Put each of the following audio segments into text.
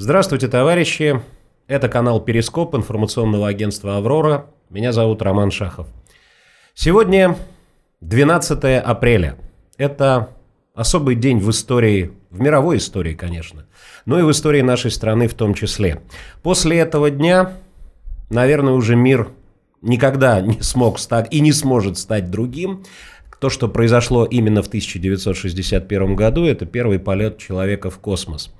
Здравствуйте, товарищи. Это канал Перископ информационного агентства «Аврора». Меня зовут Роман Шахов. Сегодня 12 апреля. Это особый день в истории, в мировой истории, конечно, но и в истории нашей страны в том числе. После этого дня, наверное, уже мир никогда не смог стать и не сможет стать другим. То, что произошло именно в 1961 году, это первый полет человека в космос.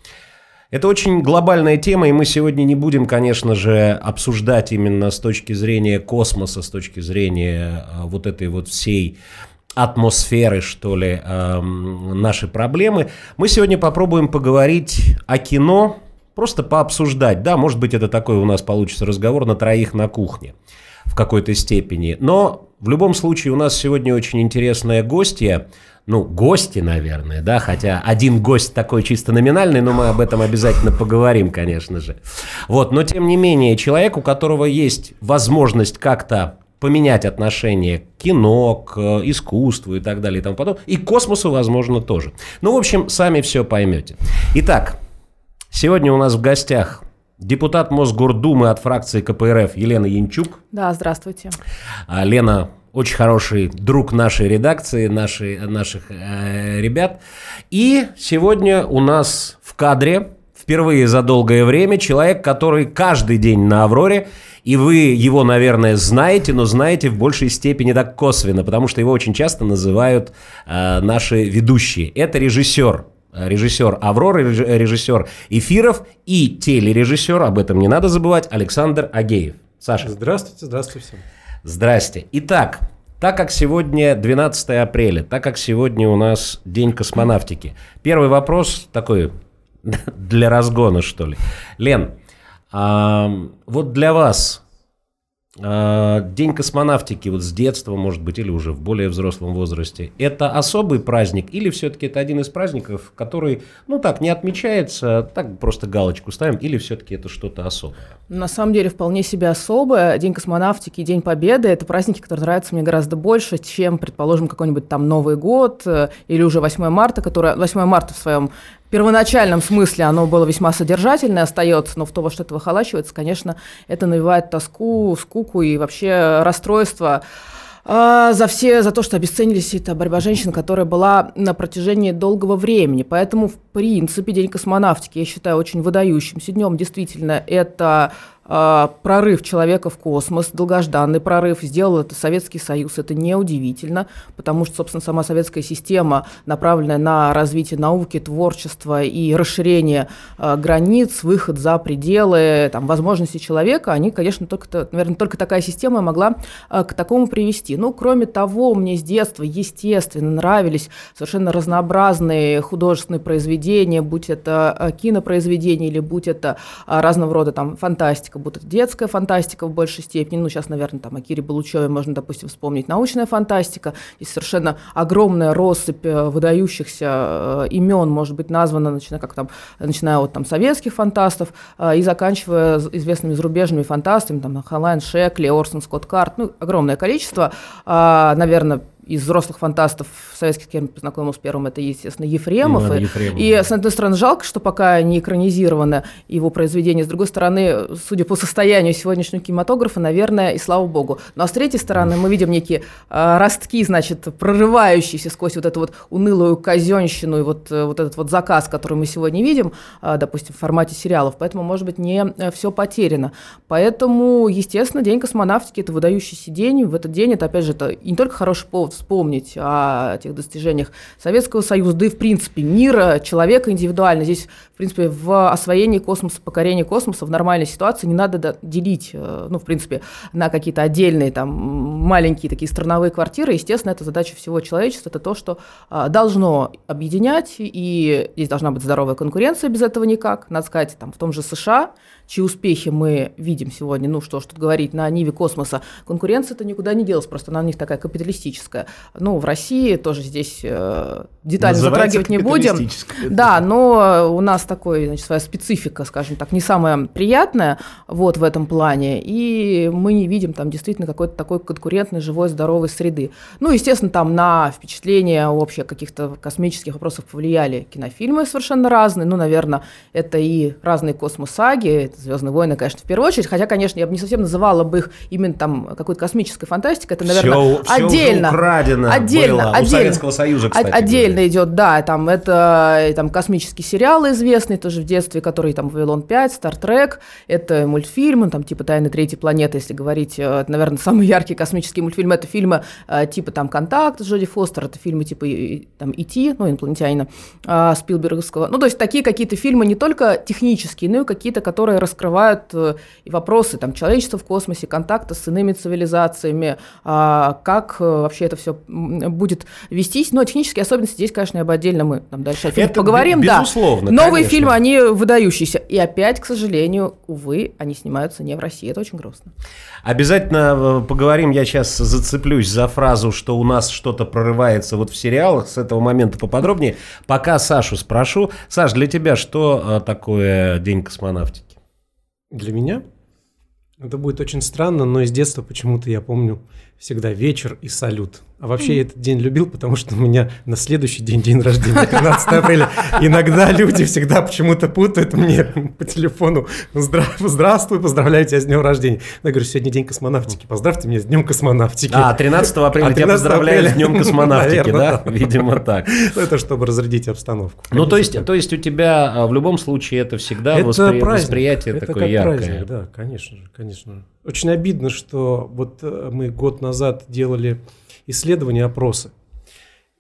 Это очень глобальная тема, и мы сегодня не будем, конечно же, обсуждать именно с точки зрения космоса, с точки зрения а, вот этой вот всей атмосферы, что ли, э, наши проблемы. Мы сегодня попробуем поговорить о кино, просто пообсуждать. Да, может быть, это такой у нас получится разговор на троих на кухне в какой-то степени. Но в любом случае у нас сегодня очень интересная гостья – ну, гости, наверное, да, хотя один гость такой чисто номинальный, но мы об этом обязательно поговорим, конечно же. Вот, но тем не менее, человек, у которого есть возможность как-то поменять отношение к кино, к искусству и так далее и тому подобное, и к космосу, возможно, тоже. Ну, в общем, сами все поймете. Итак, сегодня у нас в гостях депутат Мосгордумы от фракции КПРФ Елена Янчук. Да, здравствуйте. А, Лена очень хороший друг нашей редакции, нашей, наших э, ребят. И сегодня у нас в кадре впервые за долгое время человек, который каждый день на «Авроре», и вы его, наверное, знаете, но знаете в большей степени так косвенно, потому что его очень часто называют э, наши ведущие. Это режиссер режиссер Аврора, режиссер эфиров и телережиссер, об этом не надо забывать, Александр Агеев. Саша. Здравствуйте, здравствуйте всем. Здрасте. Итак, так как сегодня 12 апреля, так как сегодня у нас День космонавтики, первый вопрос такой для разгона, что ли. Лен, а, вот для вас День космонавтики вот с детства, может быть, или уже в более взрослом возрасте, это особый праздник или все-таки это один из праздников, который, ну так, не отмечается, так просто галочку ставим, или все-таки это что-то особое? На самом деле вполне себе особое. День космонавтики, День Победы – это праздники, которые нравятся мне гораздо больше, чем, предположим, какой-нибудь там Новый год э, или уже 8 марта, которое 8 марта в своем первоначальном смысле оно было весьма содержательное, остается, но в то, во что это выхолачивается, конечно, это навевает тоску, скуку и вообще расстройство а, за все, за то, что обесценились эта борьба женщин, которая была на протяжении долгого времени. Поэтому, в принципе, День космонавтики я считаю очень выдающимся днем. Действительно, это прорыв человека в космос, долгожданный прорыв, сделал это Советский Союз. Это неудивительно, потому что, собственно, сама советская система, направленная на развитие науки, творчества и расширение э, границ, выход за пределы там, возможностей человека, они, конечно, только, наверное, только такая система могла э, к такому привести. Ну, кроме того, мне с детства, естественно, нравились совершенно разнообразные художественные произведения, будь это кинопроизведения или будь это разного рода там фантастика, фантастика, будто детская фантастика в большей степени. Ну, сейчас, наверное, там о Кире Булычеве можно, допустим, вспомнить научная фантастика. Здесь совершенно огромная россыпь э, выдающихся э, имен может быть названа, начиная, как там, начиная от там, советских фантастов э, и заканчивая известными зарубежными фантастами, там, Хайнлайн, Шекли, Орсон Скотт Кард, ну, огромное количество. А, наверное, из взрослых фантастов советских, с кем я познакомился первым, это, естественно, Ефремов. И, Ефремов. и, с одной стороны, жалко, что пока не экранизировано его произведение, с другой стороны, судя по состоянию сегодняшнего кинематографа, наверное, и слава богу. Ну а с третьей стороны, мы видим некие э, ростки, значит, прорывающиеся сквозь вот эту вот унылую казенщину и вот, э, вот этот вот заказ, который мы сегодня видим, э, допустим, в формате сериалов. Поэтому, может быть, не э, все потеряно. Поэтому, естественно, День космонавтики – это выдающийся день. В этот день это, опять же, это не только хороший повод вспомнить о тех достижениях Советского Союза, да и, в принципе, мира, человека индивидуально. Здесь, в принципе, в освоении космоса, покорении космоса в нормальной ситуации не надо делить, э, ну, в принципе, на какие-то отдельные, там, маленькие такие страновые квартиры. Естественно, это задача всего человечества, это то, что а, должно объединять, и здесь должна быть здоровая конкуренция, без этого никак. Надо сказать, там, в том же США – чьи успехи мы видим сегодня, ну что ж тут говорить, на Ниве космоса, конкуренция-то никуда не делась, просто она у них такая капиталистическая. Ну, в России тоже здесь э, детально затрагивать не будем. Да, но у нас такой, значит, своя специфика, скажем так, не самая приятная вот в этом плане, и мы не видим там действительно какой-то такой конкурентной, живой, здоровой среды. Ну, естественно, там на впечатление общее каких-то космических вопросов повлияли кинофильмы совершенно разные, ну, наверное, это и разные космосаги, «Звездные войны», конечно, в первую очередь, хотя, конечно, я бы не совсем называла бы их именно там какой-то космической фантастикой, это, наверное, все, отдельно. Все украдено отдельно, было. отдельно. У Советского Союза, кстати. Отдельно говоря. идет, да, там это там космический сериал известный тоже в детстве, который там «Вавилон 5», «Стартрек», это мультфильмы, там типа «Тайны третьей планеты», если говорить, это, наверное, самый яркий космический мультфильм, это фильмы э, типа там «Контакт» Джоди Фостер, это фильмы типа там «Ити», ну, инопланетянина э, Спилберговского. Ну, то есть такие какие-то фильмы не только технические, но и какие-то, которые раскрывают э, и вопросы там человечества в космосе, контакта с иными цивилизациями, а, как вообще это все будет вестись. Но технические особенности здесь, конечно, об отдельно мы там дальше это поговорим. Безусловно. Да. Новые конечно. фильмы, они выдающиеся. И опять, к сожалению, увы, они снимаются не в России. Это очень грустно. Обязательно э, поговорим, я сейчас зацеплюсь за фразу, что у нас что-то прорывается вот в сериалах, с этого момента поподробнее. Пока Сашу спрошу. Саш, для тебя что э, такое День космонавтики? Для меня? Это будет очень странно, но из детства почему-то я помню всегда вечер и салют. А вообще я этот день любил, потому что у меня на следующий день день рождения, 13 апреля. Иногда люди всегда почему-то путают мне по телефону «Здравствуй, поздравляю тебя с днем рождения». Я говорю, сегодня день космонавтики, поздравьте меня с днем космонавтики. А, 13 апреля а 13 тебя поздравляю апреля, с днем космонавтики, да? Видимо, так. Это чтобы разрядить обстановку. Ну, то есть, то есть у тебя а, в любом случае это всегда восприятие такое яркое. Да, конечно же, конечно. Очень обидно, что вот э, мы год назад делали исследования, опросы.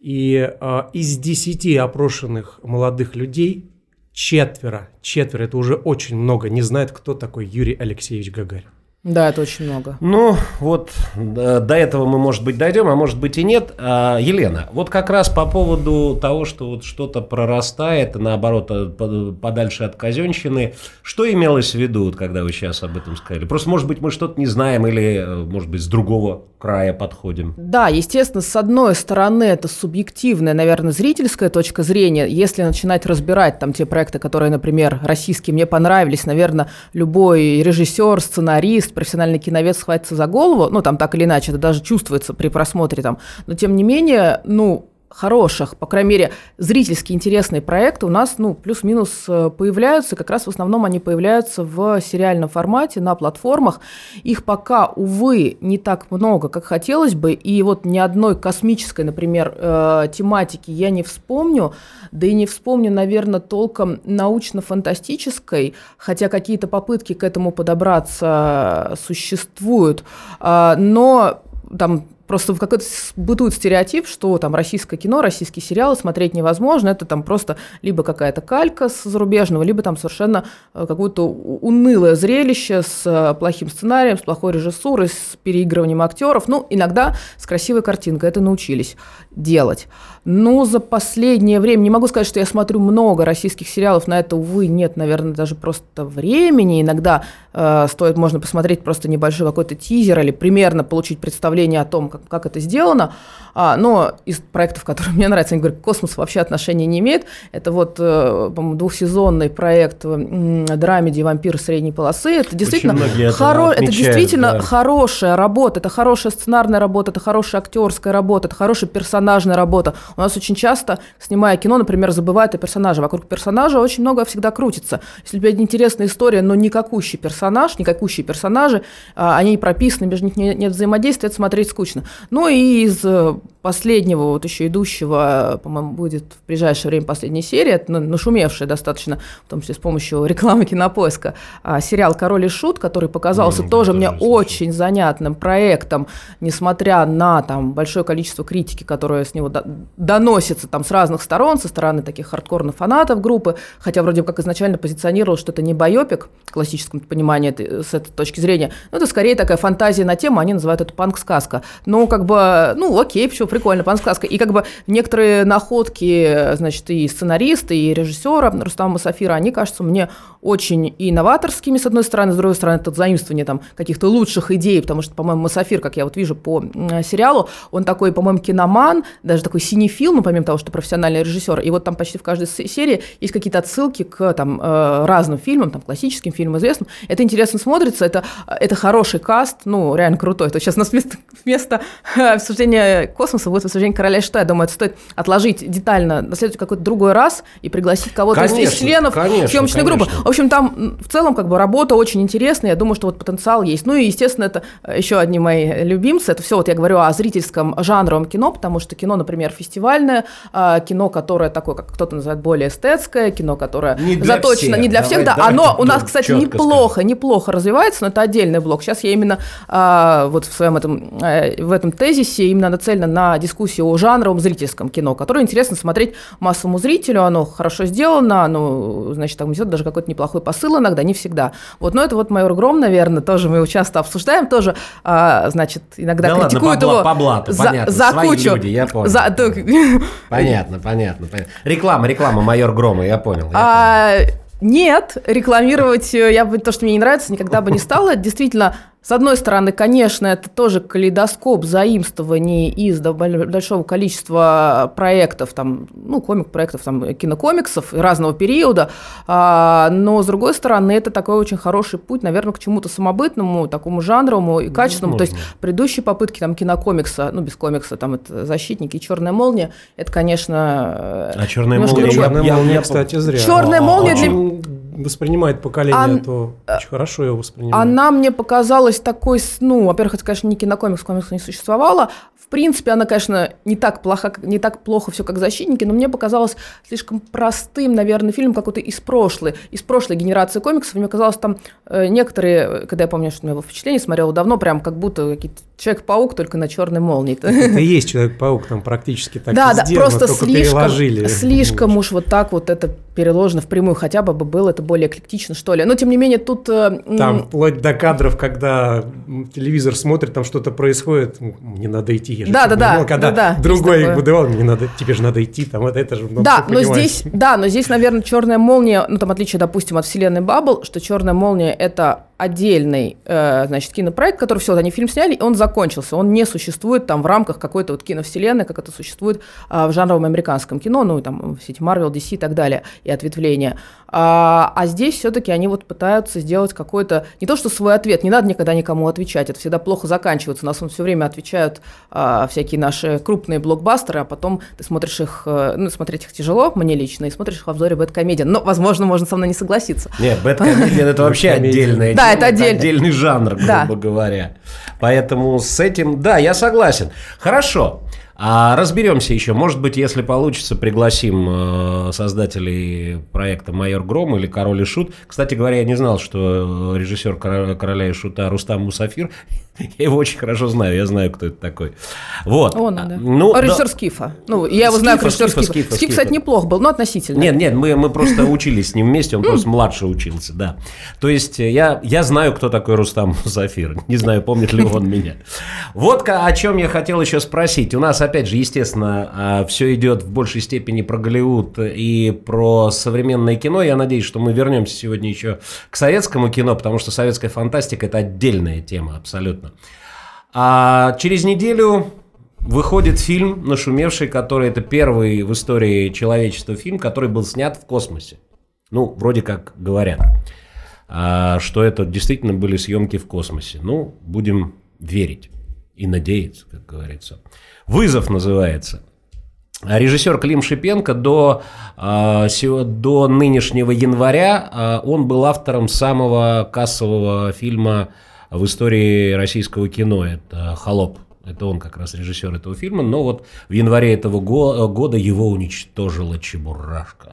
И э, из 10 опрошенных молодых людей четверо, четверо, это уже очень много, не знают, кто такой Юрий Алексеевич Гагарин. Да, это очень много. Ну, вот до этого мы, может быть, дойдем, а может быть и нет. А, Елена, вот как раз по поводу того, что вот что-то прорастает, наоборот, э, подальше от казенщины, что имелось в виду, когда вы сейчас об этом сказали? Просто, может быть, мы что-то не знаем или, э, может быть, с другого края подходим? Да, естественно, с одной стороны, это субъективная, наверное, зрительская точка зрения. Если начинать разбирать там те проекты, которые, например, российские мне понравились, наверное, любой режиссер, сценарист, профессиональный киновец схватится за голову, ну, там так или иначе, это даже чувствуется при просмотре там, но тем не менее, ну, хороших, по крайней мере, зрительски интересные проекты у нас, ну, плюс-минус э, появляются. Как раз в основном они появляются в сериальном формате на платформах. Их пока, увы, не так много, как хотелось бы. И вот ни одной космической, например, э, тематики я не вспомню. Да и не вспомню, наверное, толком научно-фантастической, хотя какие-то попытки к этому подобраться существуют. А, но там просто какой-то бытует стереотип, что там российское кино, российские сериалы смотреть невозможно, это там просто либо какая-то калька с зарубежного, либо там совершенно э, какое-то унылое зрелище с э, плохим сценарием, с плохой режиссурой, с переигрыванием актеров, ну, иногда с красивой картинкой, это научились делать. Ну, за последнее время, не могу сказать, что я смотрю много российских сериалов, на это, увы, нет, наверное, даже просто времени. Иногда э, стоит, можно посмотреть просто небольшой какой-то тизер или примерно получить представление о том, как, как это сделано. А, но из проектов, которые мне нравятся, они говорят, космос вообще отношения не имеет. Это вот, э, двухсезонный проект э, драмеди «Вампир средней полосы». Это действительно, хоро... это действительно да. хорошая работа, это хорошая сценарная работа, это хорошая актерская работа, это хорошая персонажная работа. У нас очень часто, снимая кино, например, забывают о персонаже. Вокруг персонажа очень много всегда крутится. Если у тебя интересная история, но никакущий персонаж, никакущие персонажи, а, они прописаны, между них нет взаимодействия, это смотреть скучно. Ну и из э, последнего, вот еще идущего, по-моему, будет в ближайшее время последняя серия, это нашумевшая достаточно, в том числе с помощью рекламы кинопоиска, а, сериал «Король и Шут», который показался mm, тоже мне очень занятным проектом, несмотря на там большое количество критики, которое с него доносится там с разных сторон, со стороны таких хардкорных фанатов группы, хотя вроде как изначально позиционировал, что это не байопик в классическом понимании с этой точки зрения, но это скорее такая фантазия на тему, они называют это панк-сказка. Но как бы, ну окей, все прикольно, панк-сказка. И как бы некоторые находки, значит, и сценариста, и режиссера Рустама Сафира, они кажутся мне очень и новаторскими, с одной стороны, с другой стороны, это заимствование там каких-то лучших идей, потому что, по-моему, Масафир, как я вот вижу по сериалу, он такой, по-моему, киноман, даже такой синефил, ну, помимо того, что профессиональный режиссер, и вот там почти в каждой серии есть какие-то отсылки к там э, разным фильмам, там классическим фильмам известным. Это интересно смотрится, это, это хороший каст, ну, реально крутой. То сейчас у нас вместо, вместо обсуждения космоса будет обсуждение короля что я думаю, это стоит отложить детально на следующий какой-то другой раз и пригласить кого-то из членов конечно, съемочной конечно. группы. В общем, там в целом как бы работа очень интересная, я думаю, что вот потенциал есть. Ну и, естественно, это еще одни мои любимцы, это все вот я говорю о зрительском жанровом кино, потому что кино, например, фестивальное, а, кино, которое такое, как кто-то называет, более эстетское, кино, которое не заточено всех. не для всех, давай, да, оно у нас, кстати, неплохо, скажем. неплохо развивается, но это отдельный блок. Сейчас я именно а, вот в своем этом, э, в этом тезисе именно нацелена на дискуссию о жанровом зрительском кино, которое интересно смотреть массовому зрителю, оно хорошо сделано, оно, значит, там несет даже какой-то неплохой посыл иногда, не всегда. Вот, но это вот «Майор Гром», наверное, тоже мы его часто обсуждаем, тоже, а, значит, иногда да критикуют ладно, по, его по блату, за, понятно, за кучу. Люди, я понял. За, понятно, понятно, понятно. Реклама, реклама «Майор Грома», я понял. Я а, понял. Нет, рекламировать э, я бы то, что мне не нравится, никогда бы не стала. Действительно, с одной стороны, конечно, это тоже калейдоскоп заимствований из большого количества проектов, там, ну, комик-проектов, там, кинокомиксов разного периода, а, но, с другой стороны, это такой очень хороший путь, наверное, к чему-то самобытному, такому жанровому и качественному. Возможно. То есть предыдущие попытки там кинокомикса, ну, без комикса, там, это «Защитники» и «Черная молния», это, конечно... А «Черная молния», «Черная молния», кстати, зря. «Черная молния» для воспринимает поколение, а, то очень хорошо его воспринимает. Она мне показалась такой, ну, во-первых, это, конечно, не кинокомикс, комикс не существовало. В принципе, она, конечно, не так плохо, не так плохо все, как «Защитники», но мне показалось слишком простым, наверное, фильм какой-то из прошлой, из прошлой генерации комиксов. Мне казалось, там э, некоторые, когда я помню, что у меня было впечатление, смотрела давно, прям как будто какие-то Человек-паук только на черной молнии. Это и есть Человек-паук, там практически так да, да, просто слишком, слишком уж вот так вот это переложено впрямую, хотя бы было это более эклектично, что ли. Но, тем не менее, тут... Э, там вплоть до кадров, когда телевизор смотрит, там что-то происходит, мне надо идти. Я да, да, да. Когда да, да, другой выдавал, мне надо, тебе же надо идти, там это, это же... Ну, да, но здесь, да, но здесь, наверное, черная молния, ну, там, отличие, допустим, от вселенной Баббл, что черная молния — это отдельный, э, значит, кинопроект, который все, они фильм сняли, и он закончился. Он не существует там в рамках какой-то вот киновселенной, как это существует э, в жанровом американском кино, ну, там, все эти Marvel, DC и так далее, и ответвления. А, а здесь все-таки они вот пытаются сделать какой-то, не то что свой ответ, не надо никогда никому отвечать, это всегда плохо заканчивается. У нас все время отвечают а, всякие наши крупные блокбастеры, а потом ты смотришь их, э, ну, смотреть их тяжело, мне лично, и смотришь их в обзоре Бэткомедиан. Но, возможно, можно со мной не согласиться. Нет, Бэткомедиан это вообще отдельная Да, это отдельный жанр, грубо говоря. Поэтому с этим, да, я согласен. Хорошо. А разберемся еще. Может быть, если получится, пригласим э, создателей проекта «Майор Гром» или «Король и Шут». Кстати говоря, я не знал, что э, режиссер «Короля и Шута» Рустам Мусафир. Я его очень хорошо знаю, я знаю, кто это такой. Вот. Он, да. Ну, а режиссер да. Скифа. Ну, я его Скифа, знаю, режиссер Скифа. Скифа, Скифа. Скиф, кстати, неплох был, но относительно. Нет, нет, мы, мы просто учились с ним вместе, он просто младше учился, да. То есть э, я, я знаю, кто такой Рустам Мусафир. Не знаю, помнит ли он меня. Вот о чем я хотел еще спросить. У нас опять же, естественно, а, все идет в большей степени про Голливуд и про современное кино. Я надеюсь, что мы вернемся сегодня еще к советскому кино, потому что советская фантастика – это отдельная тема абсолютно. А через неделю выходит фильм, нашумевший, который это первый в истории человечества фильм, который был снят в космосе. Ну, вроде как говорят, а, что это действительно были съемки в космосе. Ну, будем верить и надеяться, как говорится. «Вызов» называется. Режиссер Клим Шипенко до, а, до нынешнего января а, он был автором самого кассового фильма в истории российского кино. Это «Холоп». Это он как раз режиссер этого фильма. Но вот в январе этого года его уничтожила Чебурашка.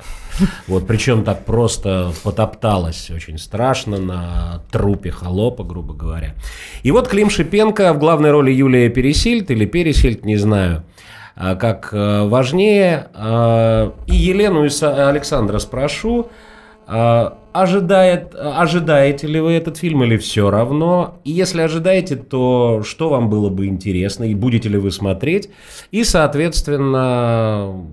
Вот, причем так просто потопталась очень страшно на трупе холопа, грубо говоря. И вот Клим Шипенко в главной роли Юлия Пересильд или Пересильд, не знаю, а, как а, важнее. А, и Елену и Александра спрошу, ожидает, ожидаете ли вы этот фильм или все равно? И если ожидаете, то что вам было бы интересно и будете ли вы смотреть? И, соответственно,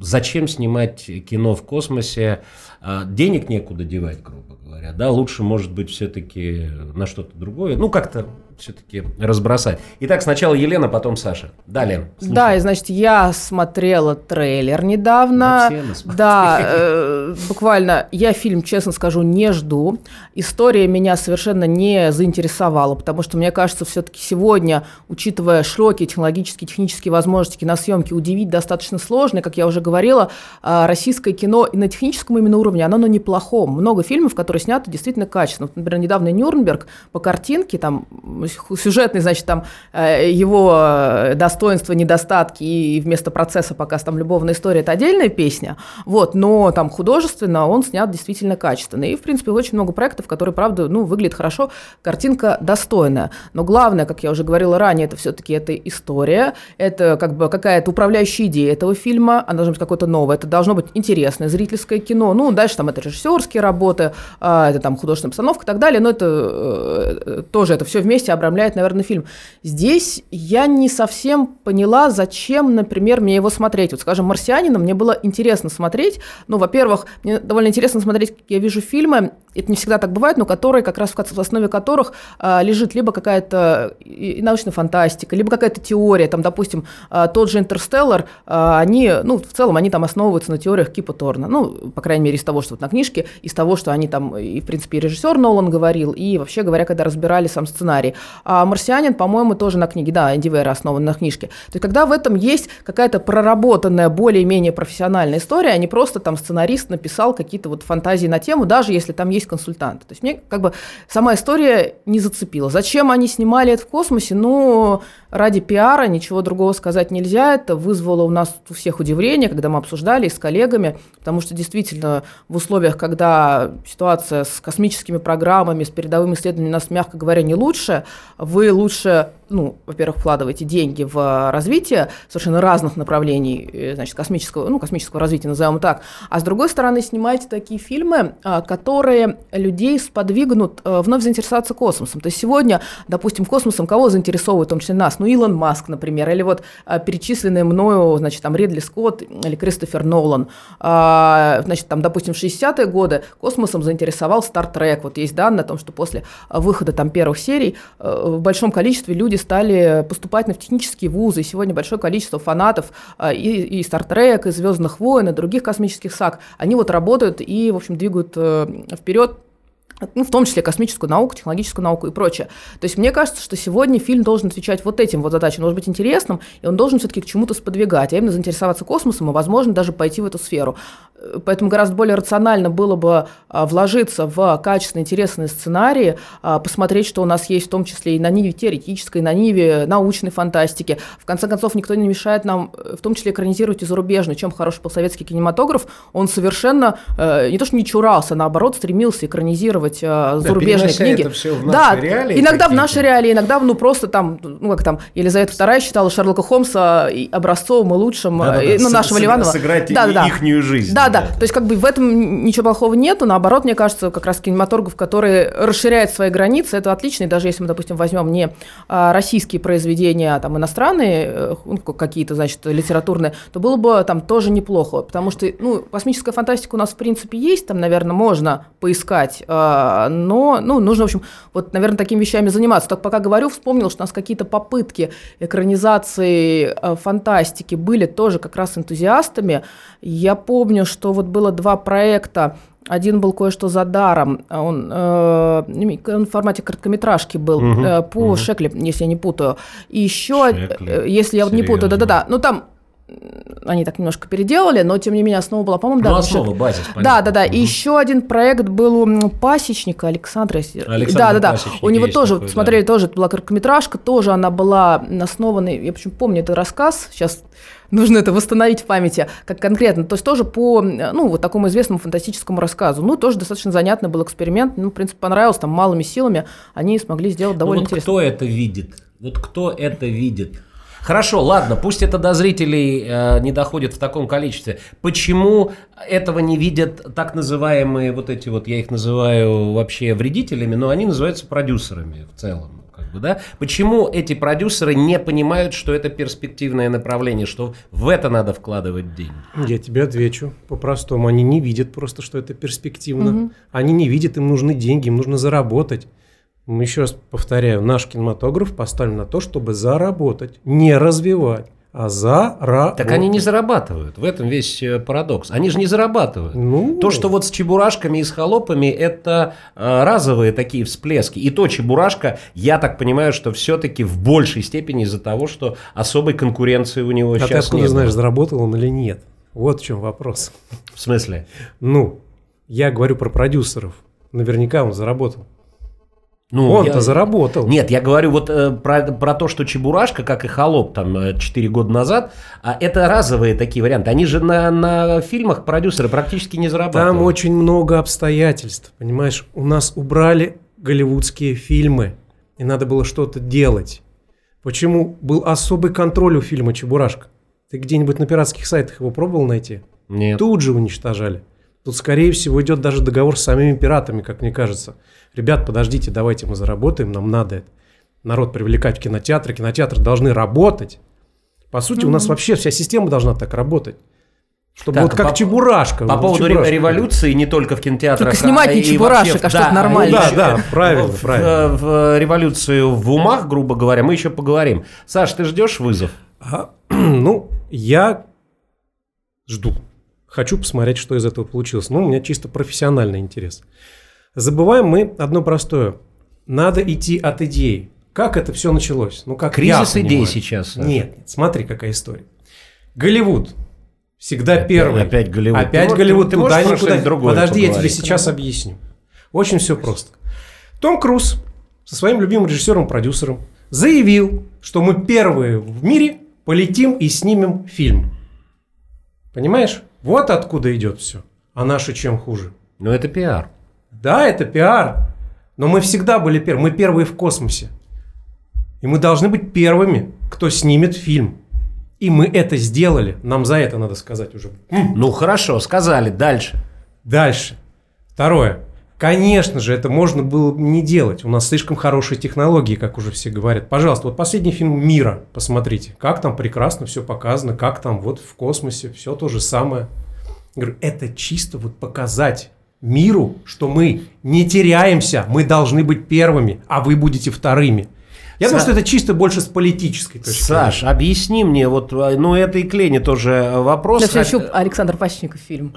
зачем снимать кино в космосе, а, денег некуда девать, грубо говоря, да, лучше, может быть, все-таки на что-то другое, ну, как-то все-таки разбросать. Итак, сначала Елена, потом Саша. Да, Лен, слушай. Да, и, значит, я смотрела трейлер недавно. Да, да э, буквально, я фильм, честно скажу, не жду. История меня совершенно не заинтересовала, потому что, мне кажется, все-таки сегодня, учитывая широкие технологические, технические возможности киносъемки, удивить достаточно сложно. Как я уже говорила, э, российское кино и на техническом именно уровне, оно на неплохом. Много фильмов, которые сняты действительно качественно. Например, недавно Нюрнберг по картинке, там сюжетный, значит, там э, его э, достоинства, недостатки и вместо процесса показ там любовная история – это отдельная песня, вот, но там художественно он снят действительно качественно. И, в принципе, очень много проектов, которые, правда, ну, выглядят хорошо, картинка достойная. Но главное, как я уже говорила ранее, это все-таки эта история, это как бы какая-то управляющая идея этого фильма, она должна быть какое-то новое, это должно быть интересное зрительское кино, ну, дальше там это режиссерские работы, а, это там художественная обстановка и так далее, но это э, тоже это все вместе обрамляет, наверное, фильм. Здесь я не совсем поняла, зачем, например, мне его смотреть. Вот, скажем, «Марсианина» мне было интересно смотреть. Ну, во-первых, мне довольно интересно смотреть, как я вижу фильмы, это не всегда так бывает, но которые как раз в основе которых а, лежит либо какая-то и научная фантастика, либо какая-то теория, там, допустим, а, тот же «Интерстеллар», а, они, ну, в целом, они там основываются на теориях Кипа Торна, ну, по крайней мере, из того, что вот на книжке, из того, что они там, и, в принципе, и режиссер Нолан говорил, и вообще говоря, когда разбирали сам сценарий. А «Марсианин», по-моему, тоже на книге, да, Энди основан на книжке. То есть, когда в этом есть какая-то проработанная, более-менее профессиональная история, а не просто там сценарист написал какие-то вот фантазии на тему, даже если там есть консультанты. То есть, мне как бы сама история не зацепила. Зачем они снимали это в космосе? Ну, ради пиара, ничего другого сказать нельзя. Это вызвало у нас у всех удивление, когда мы обсуждали с коллегами, потому что действительно в условиях, когда ситуация с космическими программами, с передовыми исследованиями у нас, мягко говоря, не лучше, вы лучше ну, во-первых, вкладываете деньги в развитие совершенно разных направлений, э, значит, космического, ну, космического развития, назовем так, а с другой стороны, снимаете такие фильмы, а, которые людей сподвигнут э, вновь заинтересоваться космосом. То есть сегодня, допустим, космосом кого заинтересовывает, в том числе нас? Ну, Илон Маск, например, или вот а, перечисленные мною, значит, там, Ридли Скотт или Кристофер Нолан. А, значит, там, допустим, в 60-е годы космосом заинтересовал Star Вот есть данные о том, что после выхода там первых серий э, в большом количестве люди люди стали поступать на технические вузы, сегодня большое количество фанатов а, и, и Star Trek, и Звездных войн, и других космических саг, они вот работают и, в общем, двигают э, вперед ну, в том числе космическую науку, технологическую науку и прочее. То есть мне кажется, что сегодня фильм должен отвечать вот этим вот задачам, он должен быть интересным, и он должен все-таки к чему-то сподвигать, а именно заинтересоваться космосом и, возможно, даже пойти в эту сферу. Поэтому гораздо более рационально было бы а, вложиться в качественные, интересные сценарии, а, посмотреть, что у нас есть в том числе и на ниве теоретической, и на ниве научной фантастики. В конце концов, никто не мешает нам в том числе экранизировать и зарубежную. Чем хорош был советский кинематограф, он совершенно э, не то что не чурался, а наоборот стремился экранизировать э, зарубежные да, книги. Это все в да, реалии иногда в нашей реалии, иногда ну просто там, ну как там, Елизавета II считала Шерлока Холмса образцовым и лучшим, да, да, э, ну нашего Ливанова. Сыграть да, да, ихнюю жизнь. Да, да, да, то есть как бы в этом ничего плохого нету, наоборот, мне кажется, как раз кинематограф, который расширяет свои границы, это отлично, и даже если мы, допустим, возьмем не а, российские произведения, а там иностранные, э, ну, какие-то, значит, литературные, то было бы там тоже неплохо, потому что, ну, космическая фантастика у нас, в принципе, есть, там, наверное, можно поискать, а, но ну, нужно, в общем, вот, наверное, такими вещами заниматься. Так пока говорю, вспомнил, что у нас какие-то попытки экранизации э, фантастики были тоже как раз энтузиастами. Я помню, что вот было два проекта. Один был кое-что за даром, он, э, он в формате короткометражки был угу, по угу. Шекли, если я не путаю. И еще, э, если я вот не путаю, да-да-да, ну там они так немножко переделали, но тем не менее основа была, по-моему, да. Ну, основа, базис, понятно. Да, да, да. Угу. И еще один проект был у пасечника Александра. Александр да, да, да. У него тоже, такой, смотрели, да. тоже была короткометражка, тоже она была основана, я почему помню этот рассказ, сейчас нужно это восстановить в памяти, как конкретно, то есть тоже по, ну, вот такому известному фантастическому рассказу. Ну, тоже достаточно занятный был эксперимент, ну, в принципе, понравился, там малыми силами они смогли сделать довольно ну, вот интересно. кто это видит? Вот кто это видит? Хорошо, ладно, пусть это до зрителей э, не доходит в таком количестве. Почему этого не видят так называемые вот эти вот, я их называю вообще вредителями, но они называются продюсерами в целом Как бы, да? Почему эти продюсеры не понимают, что это перспективное направление, что в это надо вкладывать деньги? Я тебе отвечу по-простому. Они не видят просто, что это перспективно. Угу. Они не видят, им нужны деньги, им нужно заработать. Мы еще раз повторяю, наш кинематограф поставлен на то, чтобы заработать, не развивать а заработать. Так они не зарабатывают. В этом весь э, парадокс. Они же не зарабатывают. Ну... То, что вот с чебурашками и с холопами, это э, разовые такие всплески. И то чебурашка, я так понимаю, что все-таки в большей степени из-за того, что особой конкуренции у него а сейчас ты откуда нет. знаешь, заработал он или нет? Вот в чем вопрос. В смысле? Ну, я говорю про продюсеров. Наверняка он заработал. Ну, Он-то я... заработал. Нет, я говорю вот э, про, про то, что Чебурашка, как и Холоп там 4 э, года назад, а это разовые такие варианты. Они же на, на фильмах продюсеры практически не зарабатывают. Там очень много обстоятельств, понимаешь? У нас убрали голливудские фильмы, и надо было что-то делать. Почему был особый контроль у фильма «Чебурашка»? Ты где-нибудь на пиратских сайтах его пробовал найти? Нет. Тут же уничтожали. Тут, скорее всего, идет даже договор с самими пиратами, как мне кажется ребят, подождите, давайте мы заработаем, нам надо это. народ привлекать в кинотеатры, кинотеатры должны работать. По сути, mm-hmm. у нас вообще вся система должна так работать. Чтобы так, вот как по, чебурашка. По поводу чебурашка. революции не только в кинотеатрах. Только снимать не чебурашек, а что-то нормальное. Да, да, правильно, в, правильно. В, в революцию в умах, грубо говоря, мы еще поговорим. Саш, ты ждешь вызов? А, ну, я жду. Хочу посмотреть, что из этого получилось. Ну, у меня чисто профессиональный интерес. Забываем мы одно простое. Надо идти от идеи. Как это все началось? Ну, как Кризис идей сейчас. Нет, нет, смотри, какая история. Голливуд. Всегда опять, первый. Опять Голливуд. Опять ты, Голливуд. Ты, туда никуда. Подожди, я тебе сейчас объясню. Очень все просто. Том Круз со своим любимым режиссером-продюсером заявил, что мы первые в мире полетим и снимем фильм. Понимаешь? Вот откуда идет все. А наши чем хуже? Ну, это пиар. Да, это пиар, но мы всегда были первыми. Мы первые в космосе. И мы должны быть первыми, кто снимет фильм. И мы это сделали. Нам за это надо сказать уже. Ну хорошо, сказали. Дальше. Дальше. Второе. Конечно же, это можно было не делать. У нас слишком хорошие технологии, как уже все говорят. Пожалуйста, вот последний фильм «Мира» посмотрите. Как там прекрасно все показано, как там вот в космосе все то же самое. Я говорю, это чисто вот показать миру, что мы не теряемся, мы должны быть первыми, а вы будете вторыми. Я Са... думаю, что это чисто больше с политической точки Саш, зрения. объясни мне, вот, э, ну, это и Клене тоже вопрос. Да, все еще Александр Пащенников фильм.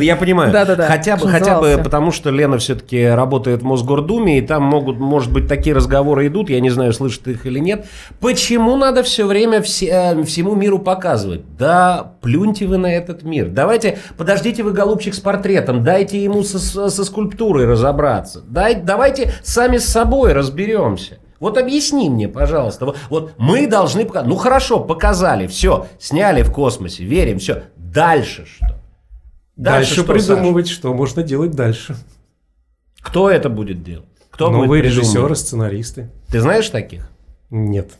Я понимаю. Да-да-да. Хотя бы, хотя бы потому, что Лена все-таки работает в Мосгордуме, и там могут, может быть, такие разговоры идут, я не знаю, слышит их или нет. Почему надо все время все, э, всему миру показывать? Да, плюньте вы на этот мир. Давайте, подождите вы, голубчик, с портретом, дайте ему со, со скульптурой разобраться. Дай, давайте сами с собой разберемся. Вот объясни мне, пожалуйста. Вот, вот мы должны показать. Ну хорошо, показали, все, сняли в космосе, верим, все. Дальше что? Дальше, дальше что, придумывать, Саша? что можно делать дальше. Кто это будет делать? Кто Новые будет режиссеры, сценаристы. Ты знаешь таких? Нет.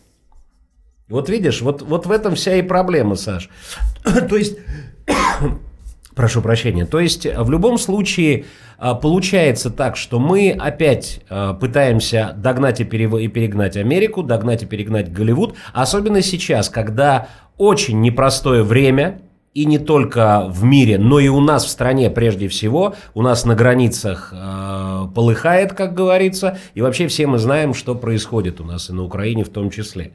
Вот видишь, вот, вот в этом вся и проблема, Саш. То есть Прошу прощения. То есть в любом случае получается так, что мы опять а, пытаемся догнать и, перегнать Америку, догнать и перегнать Голливуд, особенно сейчас, когда очень непростое время, и не только в мире, но и у нас в стране прежде всего, у нас на границах э, полыхает, как говорится, и вообще все мы знаем, что происходит у нас и на Украине в том числе.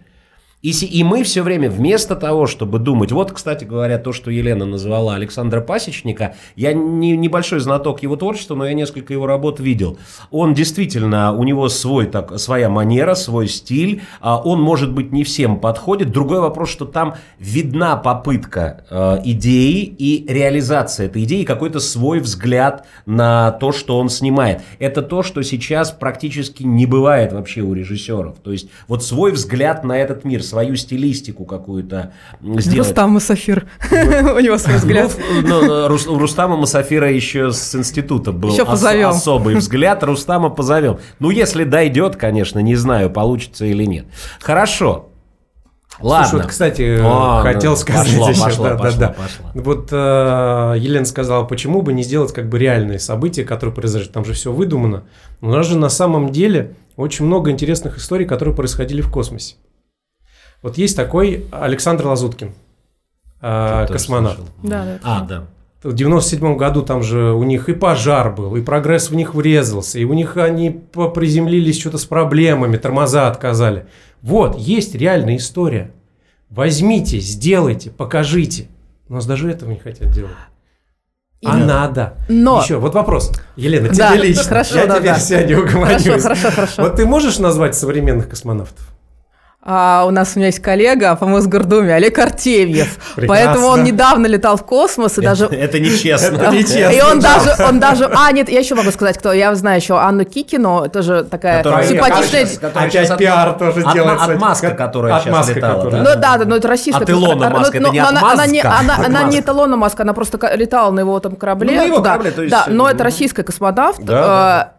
И, и мы все время вместо того, чтобы думать, вот, кстати говоря, то, что Елена назвала Александра Пасечника, я не, небольшой знаток его творчества, но я несколько его работ видел. Он действительно, у него свой, так, своя манера, свой стиль, а он, может быть, не всем подходит. Другой вопрос, что там видна попытка э, идеи и реализация этой идеи, какой-то свой взгляд на то, что он снимает. Это то, что сейчас практически не бывает вообще у режиссеров. То есть вот свой взгляд на этот мир, свою стилистику какую-то сделать. Рустам Масафир, у него свой взгляд. Ну, ну, у Рустама Масафира еще с института был особый взгляд, Рустама позовем. Ну, если дойдет, конечно, не знаю, получится или нет. Хорошо. Ладно. Слушай, вот, кстати, О, хотел ну, сказать пошло, еще, пошло, да, да, пошло, да. пошло. Вот э, Елена сказала, почему бы не сделать как бы реальные события, которые произошли, там же все выдумано. Но у нас же на самом деле очень много интересных историй, которые происходили в космосе. Вот есть такой Александр Лазуткин, э, космонавт. Да, да. А, да. В 97 году там же у них и пожар был, и прогресс в них врезался, и у них они приземлились что-то с проблемами, тормоза отказали. Вот, есть реальная история. Возьмите, сделайте, покажите. У нас даже этого не хотят делать. А И- надо. Но- Еще, вот вопрос. Елена, тебе Да, лично. хорошо, Я да, теперь да. сядь, угомонюсь. Хорошо, хорошо, хорошо. Вот ты можешь назвать современных космонавтов? А у нас у меня есть коллега по Мосгордуме, Олег Артемьев. Прекрасно. Поэтому он недавно летал в космос и даже... Это нечестно. Это нечестно. И он даже, он даже, а нет, я еще могу сказать, кто, я знаю еще Анну Кикину, тоже такая симпатичная. Опять пиар тоже делается. от Маска, Как- которая от сейчас летала, Ну да, да, но это российская. От Илона Маска, это но- не от она, не, от Илона Маска, она просто летала на его там корабле. Ну, на его корабле, то есть, Да, но э, это российская космонавт.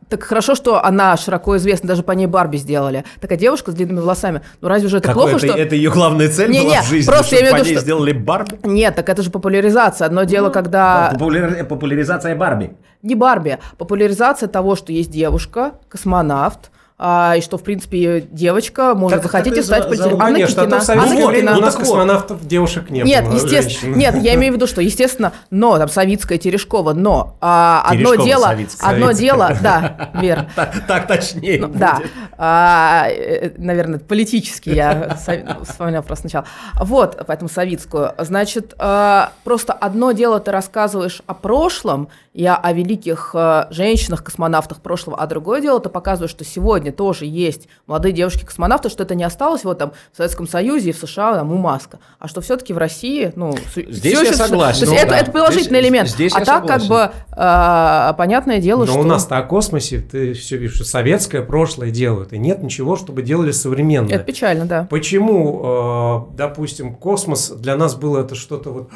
Так хорошо, что она широко известна, даже по ней Барби сделали. Такая девушка с длинными волосами. Ну разве же это Какой плохо, это, что... это ее главная цель Не, была не, в жизни, просто я имею по ней что- сделали Барби? Нет, так это же популяризация. Одно дело, когда... Популяр- Популяризация Барби. Не Барби, популяризация того, что есть девушка, космонавт, а, и что, в принципе, девочка может Как- захотеть как и стать за- Анна Конечно, а Кикина. в советское Анна Кикина. у нас Ну, так космонавтов девушек не Нет, было. естественно, нет, я имею в виду, что, естественно, но, там, Савицкая, Терешкова, но а, одно Терешкова, дело, Савицкая. одно Савицкая. дело, да, Вер, Так, так точнее ну, да, а, э, наверное, политически я Сави- вспоминала просто сначала. Вот, поэтому Савицкую. Значит, а, просто одно дело ты рассказываешь о прошлом и о, великих а, женщинах-космонавтах прошлого, а другое дело ты показываешь, что сегодня тоже есть молодые девушки-космонавты, что это не осталось вот там в Советском Союзе и в США, там, у Маска, а что все-таки в России, ну, Здесь я еще- согласен, То есть ну это, да. это положительный Здесь- элемент. здесь а я так, как согласен. бы, а, понятное дело, Но что... у нас-то о космосе ты все видишь, что советское прошлое делают, и нет ничего, чтобы делали современное. Это печально, да. Почему, э, допустим, космос для нас было это что-то вот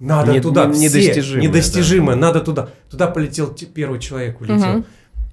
надо Не- туда, не- все, недостижимое, недостижимое, надо туда, туда полетел те- первый человек улетел. Мгм.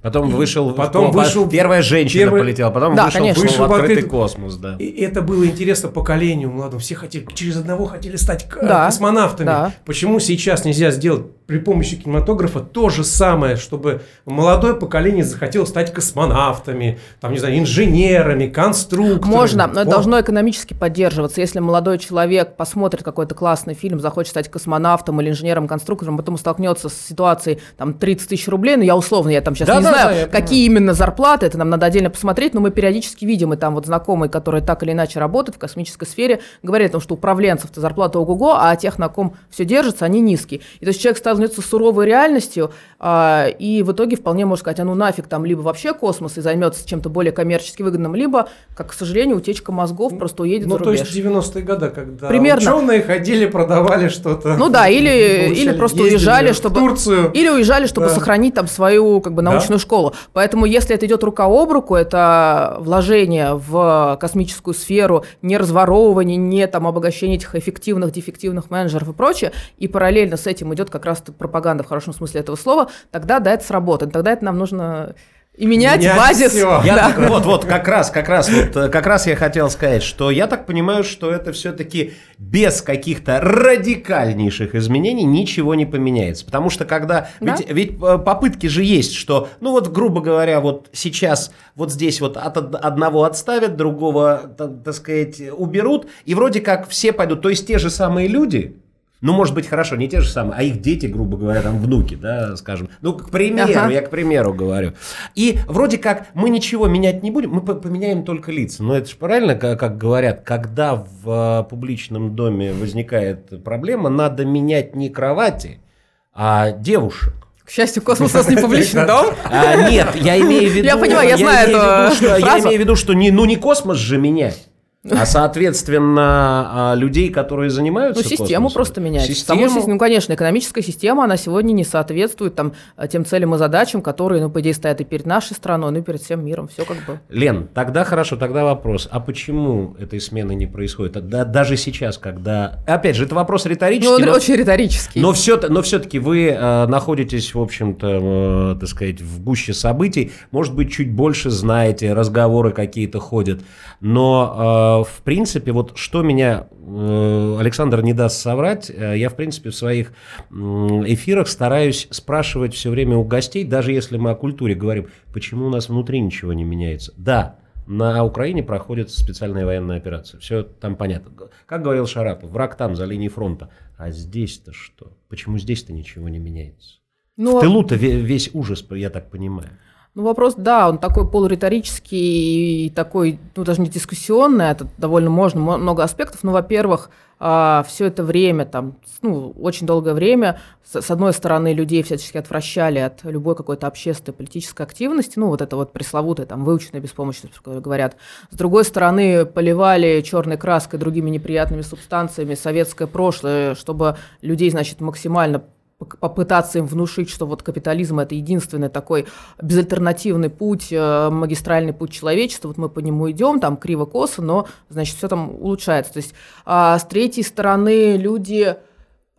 Потом вышел, Потом по- вышел первая женщина первый- полетела, потом Да, вышел, конечно. вышел в открытый открытый- космос, да. И это было интересно поколению молодому. Все хотели, через одного хотели стать Да, космонавтами. да. Почему сейчас нельзя сделать при помощи кинематографа то же самое, чтобы молодое поколение захотело стать космонавтами, там, не знаю, инженерами, конструкторами. Можно, но это Вот. должно экономически поддерживаться. Если молодой человек посмотрит какой-то классный фильм, захочет стать космонавтом или инженером-конструктором, потом столкнется с ситуацией там 30 тысяч рублей, ну я условно, я там сейчас Да, не да, знаю, да, какие именно зарплаты, это нам надо отдельно посмотреть, но мы периодически видим, и там вот знакомые, которые так или иначе работают в космической сфере, говорят о том, что управленцев-то зарплата ого-го, а тех, на ком все держится, они низкие. И то есть человек столкнется с суровой реальностью, а, и в итоге вполне может сказать, а ну нафиг там либо вообще космос и займется чем-то более коммерчески выгодным, либо, как, к сожалению, утечка мозгов просто уедет Ну, за то рубеж. есть 90-е годы, когда Примерно. ученые ходили, продавали что-то. Ну да, или, получали, или просто уезжали, чтобы... Турцию. Или уезжали, чтобы Да. сохранить там свою как бы, Да. Школу. Поэтому если это идет рука об руку, это вложение в космическую сферу, не разворовывание, не там обогащение этих эффективных, дефективных менеджеров и прочее, и параллельно с этим идет как раз пропаганда в хорошем смысле этого слова, тогда да, это сработает. Тогда это нам нужно и менять, Менять базис. всё. Я Да. так- вот, вот, как раз, как раз, вот, э, как раз я хотел сказать, что я так понимаю, что это все-таки без каких-то радикальнейших изменений ничего не поменяется. Потому что когда... Да? Ведь, ведь э, попытки же есть, что, ну вот, грубо говоря, вот сейчас вот здесь вот от од- одного отставят, другого, та- так сказать, уберут, и вроде как все пойдут. То есть те же самые люди, ну, может быть, хорошо, не те же самые, а их дети, грубо говоря, там внуки, да, скажем. Ну, к примеру, Ага. я к примеру говорю. И вроде как мы ничего менять не будем, мы по- поменяем только лица. Но это же правильно, как, как говорят, когда в э, публичном доме возникает проблема, надо менять не кровати, а девушек. К счастью, космос у нас не публичный дом. А, нет, я имею в виду... Я понимаю, я знаю имею в эту виду, что- Я фразу. имею в виду, что не, ну не космос же менять. А, соответственно, а, людей, которые занимаются Ну, систему космосом. просто менять. Систему. Систему, ну, конечно, экономическая система, она сегодня не соответствует там, э, тем целям и задачам, которые, ну, по идее, стоят и перед нашей страной, ну, и перед всем миром. Все как бы... Лен, тогда хорошо, тогда вопрос. А почему этой смены не происходит? А да- даже сейчас, когда... Опять же, это вопрос Ну, риторический. он но- очень риторический. Но, все, но все-таки вы э, находитесь, в общем-то, э, так сказать, в гуще событий. Может быть, чуть больше знаете, разговоры какие-то ходят. Но в принципе, вот что меня э, Александр не даст соврать, э, я, в принципе, в своих эфирах стараюсь спрашивать все время у гостей, даже если мы о культуре говорим, почему у нас внутри ничего не меняется. Да, на Украине проходит специальная военная операция. Все там понятно. Как говорил Шарапов, враг там, за линией фронта. А здесь-то что? Почему здесь-то ничего не меняется? Но... В ну, тылу-то весь ужас, я так понимаю. Ну, вопрос, да, он такой полуриторический и такой, ну, даже не дискуссионный, это довольно можно, много аспектов. Ну, во-первых, а, все это время, там, ну, очень долгое время, с одной стороны, людей всячески отвращали от любой какой-то общественной политической активности, ну, вот это вот пресловутая, там, выученная беспомощность, говорят. С другой стороны, поливали черной краской другими неприятными субстанциями советское прошлое, чтобы людей, значит, максимально попытаться им внушить, что вот капитализм это единственный такой безальтернативный путь, э, магистральный путь человечества, вот мы по нему идем, там криво-косо, но, значит, все там улучшается. То есть а с третьей стороны люди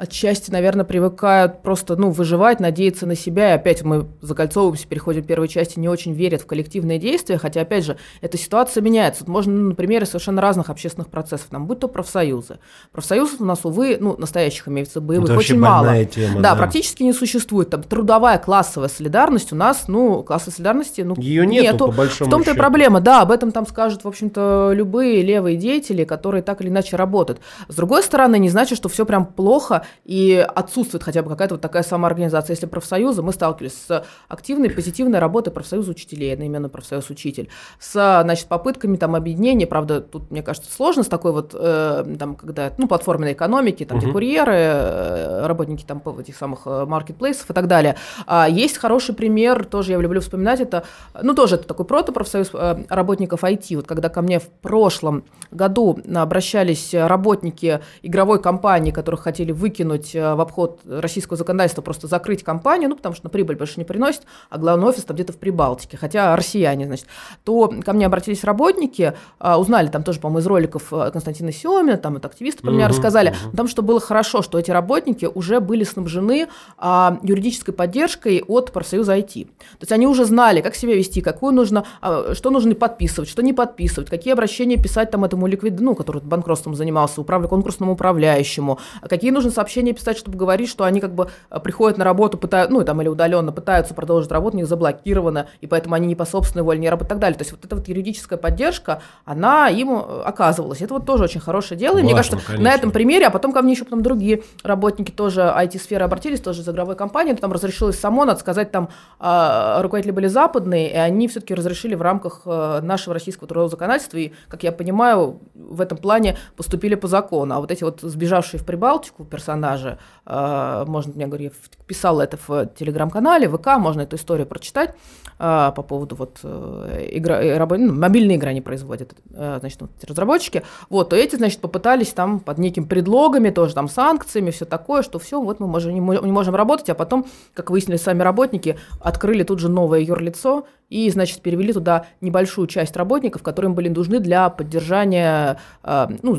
отчасти, наверное, привыкают просто, ну, выживать, надеяться на себя, и опять мы закольцовываемся, переходим к первой части, не очень верят в коллективные действия, хотя, опять же, эта ситуация меняется. можно, ну, на примере совершенно разных общественных процессов, там, будь то профсоюзы. Профсоюзов у нас, увы, ну, настоящих имеется боевых, Это очень мало. Тема, да, да, практически не существует. Там трудовая классовая солидарность у нас, ну, классовой солидарности, ну, Ее нету, нету. по большому В том-то и проблема, да, об этом там скажут, в общем-то, любые левые деятели, которые так или иначе работают. С другой стороны, не значит, что все прям плохо, и отсутствует хотя бы какая-то вот такая самоорганизация. Если профсоюзы, мы сталкивались с активной, позитивной работой профсоюза учителей, одноименно профсоюз учитель, с, значит, попытками там объединения, правда, тут, мне кажется, сложно с такой вот, э, там, когда, ну, платформенной экономики, там, угу. где курьеры, э, работники там этих самых э, маркетплейсов и так далее. А есть хороший пример, тоже я люблю вспоминать, это, ну, тоже это такой прото-профсоюз э, работников IT, вот когда ко мне в прошлом году обращались работники игровой компании, которых хотели выкинуть выкинуть э, в обход российского законодательства, просто закрыть компанию, ну, потому что прибыль больше не приносит, а главный офис там где-то в Прибалтике, хотя россияне, значит, то ко мне обратились работники, а, узнали там тоже, по-моему, из роликов э, Константина Семина, там это активисты про меня рассказали, там, что было хорошо, что эти работники уже были снабжены а, юридической поддержкой от профсоюза IT. То есть они уже знали, как себя вести, какую нужно, а, что нужно подписывать, что не подписывать, какие обращения писать там этому ликвид, ну, который банкротством занимался, управля, конкурсному управляющему, какие нужно сообщение писать, чтобы говорить, что они как бы э, приходят на работу, пытают, ну, там, или удаленно пытаются продолжить работу, у них заблокировано, и поэтому они не по собственной воле не работают и так далее. То есть вот эта вот юридическая поддержка, она им э, оказывалась. Это вот тоже очень хорошее дело. Важно, и мне кажется, конечно. на этом примере, а потом ко мне еще потом другие работники тоже IT-сферы обратились, тоже из игровой компании, там разрешилось само, надо сказать, там а, руководители были западные, и они все-таки разрешили в рамках э, нашего российского трудового законодательства, и, как я понимаю, в этом плане поступили по закону. А вот эти вот сбежавшие в Прибалтику персонажи, персонажи. А, можно, я говорю, я писала это в телеграм-канале, ВК, можно эту историю прочитать а, по поводу вот э, игра, э, ну, мобильные игры они производят, э, значит, вот разработчики. Вот, то эти, значит, попытались там под неким предлогами, тоже там санкциями, все такое, что все, вот мы можем, не можем работать, а потом, как выяснили сами работники, открыли тут же новое юрлицо, и, значит, перевели туда небольшую часть работников, которые им были нужны для поддержания э, ну,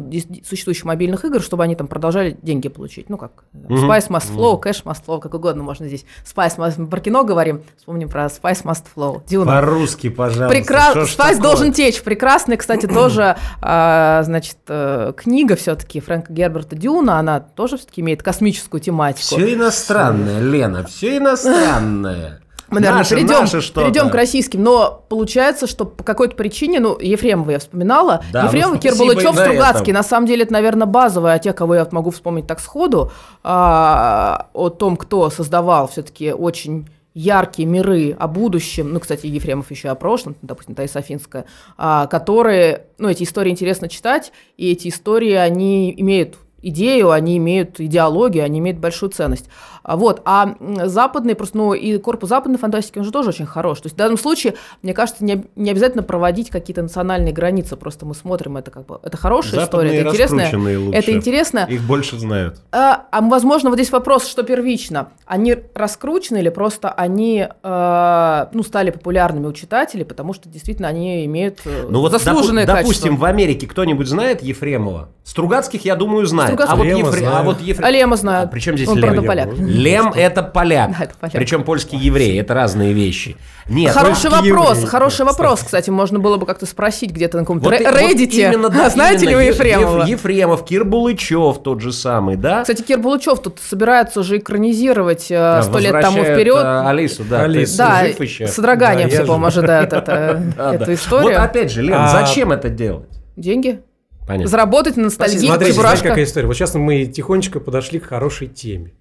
существующих мобильных игр, чтобы они там продолжали деньги получить. Ну, как mm-hmm. Spice Must Flow, Cash Must Flow, как угодно можно здесь. Spice Must... Мы про кино говорим, вспомним про Spice Must Flow. Дюна. По-русски, пожалуйста. Прекра... Spice такое? должен течь. Прекрасная, кстати, тоже, э, значит, э, книга все-таки Фрэнка Герберта Дюна, она тоже все-таки имеет космическую тематику. Все иностранное, Лена, все иностранное. Мы, наверное, наше, перейдем, наше перейдем к российским, но получается, что по какой-то причине, ну, Ефремова я вспоминала, да, Ефремов, ну, Кирбулычев, Стругацкий, на самом деле, это, наверное, базовые, а те, кого я могу вспомнить так сходу, а, о том, кто создавал все-таки очень яркие миры о будущем, ну, кстати, Ефремов еще о прошлом, допустим, Таиса Афинская, а, которые, ну, эти истории интересно читать, и эти истории, они имеют идею, они имеют идеологию, они имеют большую ценность. А, вот. А западный, просто, ну, и корпус западной фантастики, он же тоже очень хорош. То есть в данном случае, мне кажется, не, не обязательно проводить какие-то национальные границы, просто мы смотрим, это как бы, это хорошая Западные история, это интересная. Лучше. Это интересно. Их больше знают. А, а возможно, вот здесь вопрос, что первично. Они раскручены или просто они, э, ну, стали популярными у читателей, потому что действительно они имеют э, ну, вот заслуженное допу- Допустим, в Америке кто-нибудь знает Ефремова? Стругацких, я думаю, знает. Знает. А вот, Лема Ефре- а вот Ефре- А Лема знает. А при чем здесь Он, Лем? правда, поляк. Лем это поляк. Да, это поляк. Причем польский еврей. Это разные вещи. Нет, Хороший вопрос, евреи, хороший кстати. вопрос, кстати, можно было бы как-то спросить где-то на каком-то Вот вот Reddit. именно, да, Знаете ли именно вы Еф- Ефремова? Еф- Ефремов, Кир Булычев тот же самый, да? Кстати, Кир Булычев тут собирается уже экранизировать э, Да, сто лет тому вперед. э, Алису, да. Алису. Да, жив еще? с содроганием Да, все, по-моему, ожидают эту историю. Вот опять же, Лен, А- зачем это делать? Деньги? Понятно. Заработать на ностальгии, Смотрите, знаете, чебурашка. какая история? Вот сейчас мы тихонечко подошли к хорошей теме.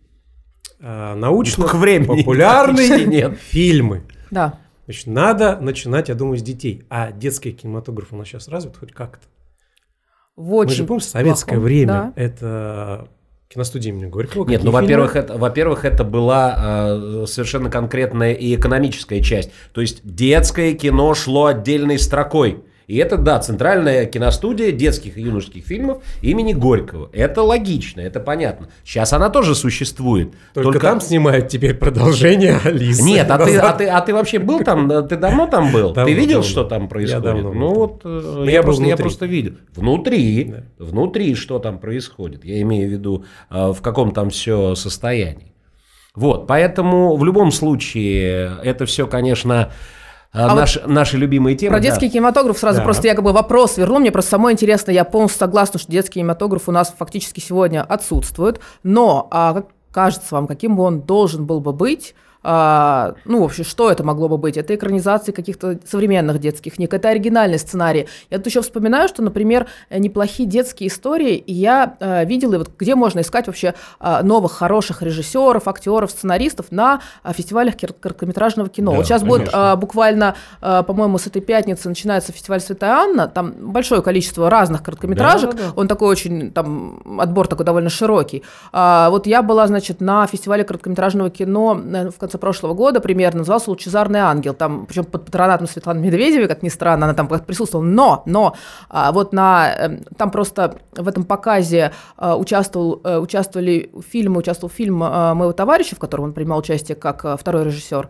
А, научно времени популярные нет. фильмы. Да. Значит, надо начинать, я думаю, с детей. А детский кинематограф у нас сейчас развит хоть как-то? В Мы же помним, советское плохом, время да. это киностудия имени Горького. Нет, ну, во-первых, это, во-первых, это была э, совершенно конкретная и экономическая часть. То есть детское кино шло отдельной строкой. И это, да, центральная киностудия детских и юношеских фильмов имени Горького. Это логично, это понятно. Сейчас она тоже существует. Только, там снимают теперь продолжение Алисы. Нет, а ты, а, ты, а ты вообще был там? Ты давно там был? Давно, ты видел, давно. что там происходит? давно был ну вот, э, Но я, я был просто, я просто видел. Внутри, Да. внутри, что там происходит. Я имею в виду, э, в каком там все состоянии. Вот, поэтому в любом случае это все, конечно, А наши, наши любимые темы. Про да. детский кинематограф сразу Да. просто я как бы вопрос верну. Мне просто самое интересное, я полностью согласна, что детский кинематограф у нас фактически сегодня отсутствует. Но, а, как кажется вам, каким бы он должен был бы быть, а, ну, вообще, что это могло бы быть? Это экранизации каких-то современных детских книг, это оригинальный сценарий. Я тут еще вспоминаю, что, например, э, неплохие детские истории, и я э, видела, и вот где можно искать вообще э, новых хороших режиссеров, актеров, сценаристов на фестивалях кир- короткометражного кино. Да, вот сейчас будет конечно. э, буквально, э, по-моему, с этой пятницы начинается фестиваль Святая Анна, там большое количество разных короткометражек, Да, да, да. он такой очень, там, отбор такой довольно широкий. А, вот я была, значит, на фестивале короткометражного кино в конце прошлого года примерно, назывался «Лучезарный ангел», там, причем под патронатом Светланы Медведевой, как ни странно, она там присутствовала, но, но, а, вот на, э, там просто в этом показе э, участвовал, э, участвовали фильмы, участвовал фильм э, моего товарища, в котором он принимал участие как э, второй режиссер,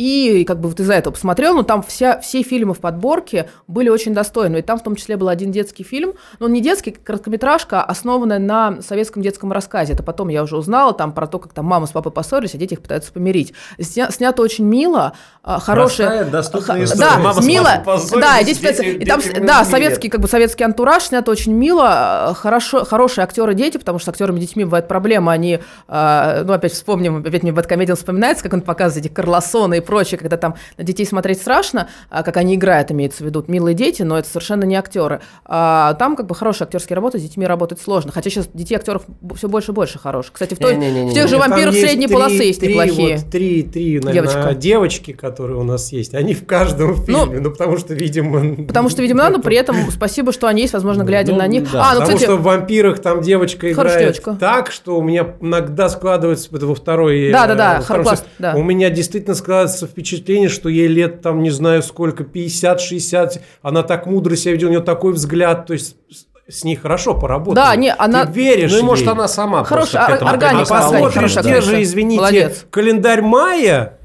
и как бы вот из-за этого посмотрел, но там вся, все фильмы в подборке были очень достойны. И там в том числе был один детский фильм, но он не детский, короткометражка, основанная на советском детском рассказе. Это потом я уже узнала, там про то, как там мама с папой поссорились, а дети их пытаются помирить. Сня- снято очень мило, а, хорошая... Простая, доступная история. Да, Мама мило. Да, дети дети-. И там, дети да, советский, как бы советский антураж снято очень мило, а, хорошо, хорошие актеры дети, потому что с актерами детьми бывает проблема, они, а, ну, опять вспомним, опять мне Бэткомедиан вспоминается, как он показывает эти Карлосоны и прочее, когда там на детей смотреть страшно, а, как они играют, имеется в виду, милые дети, но это совершенно не актеры. А там как бы хорошие актерские работы, с детьми работать сложно, хотя сейчас детей актеров все больше и больше хороших. Кстати, в, той- Не-не-не-не. в тех же вампирах есть средней три- полосы есть три неплохие. вот три, три, наверное, девочки, которые у нас есть. Они в каждом Ну, фильме, ну, потому что, видимо... Потому что, видимо, но при этом спасибо, что они есть, возможно, глядя Ну, на них. да. А, ну, Потому кстати, что в «Вампирах» там девочка играет девочка. так, что у меня иногда складывается это во второй... э, Да-да-да, во втором класс, сезоне. да. У меня действительно складывается впечатление, что ей лет там не знаю сколько, 50-60, она так мудро себя ведет, у нее такой взгляд, то есть с- ней хорошо поработали. Да, не, она- Ты веришь Ну и может ей. она сама Хорошая просто к этому органика, А посмотришь, где же, извините, Молодец. календарь мая,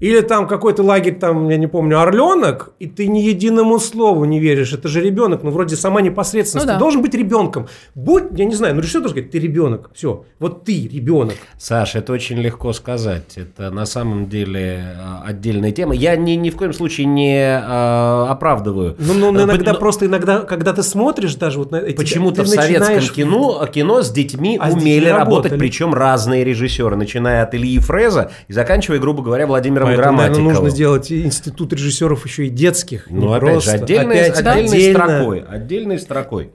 или там какой-то лагерь, там, я не помню, Орленок, и ты ни единому слову не веришь. Это же ребенок, ну, вроде сама непосредственность. Ну ты да. должен быть ребенком. Будь, я не знаю, ну, решил тоже сказать, ты ребенок. Все, вот ты ребенок. Саш, это очень легко сказать. Это на самом деле а, отдельная тема. Я ни, ни в коем случае не а, оправдываю. Ну, ну, А, иногда но просто, иногда, когда ты смотришь даже вот на эти... Почему-то ты в советском начинаешь- кино, кино с детьми А с умели детьми работать, работали. причем разные режиссеры, начиная от Ильи Фреза и заканчивая, грубо говоря, Владимиром Поэтому, наверное, Грамматиковым. нужно сделать институт режиссеров еще и детских. не Ну, опять просто. же, отдельной, Опять отдельной отдельно. строкой. Отдельной строкой.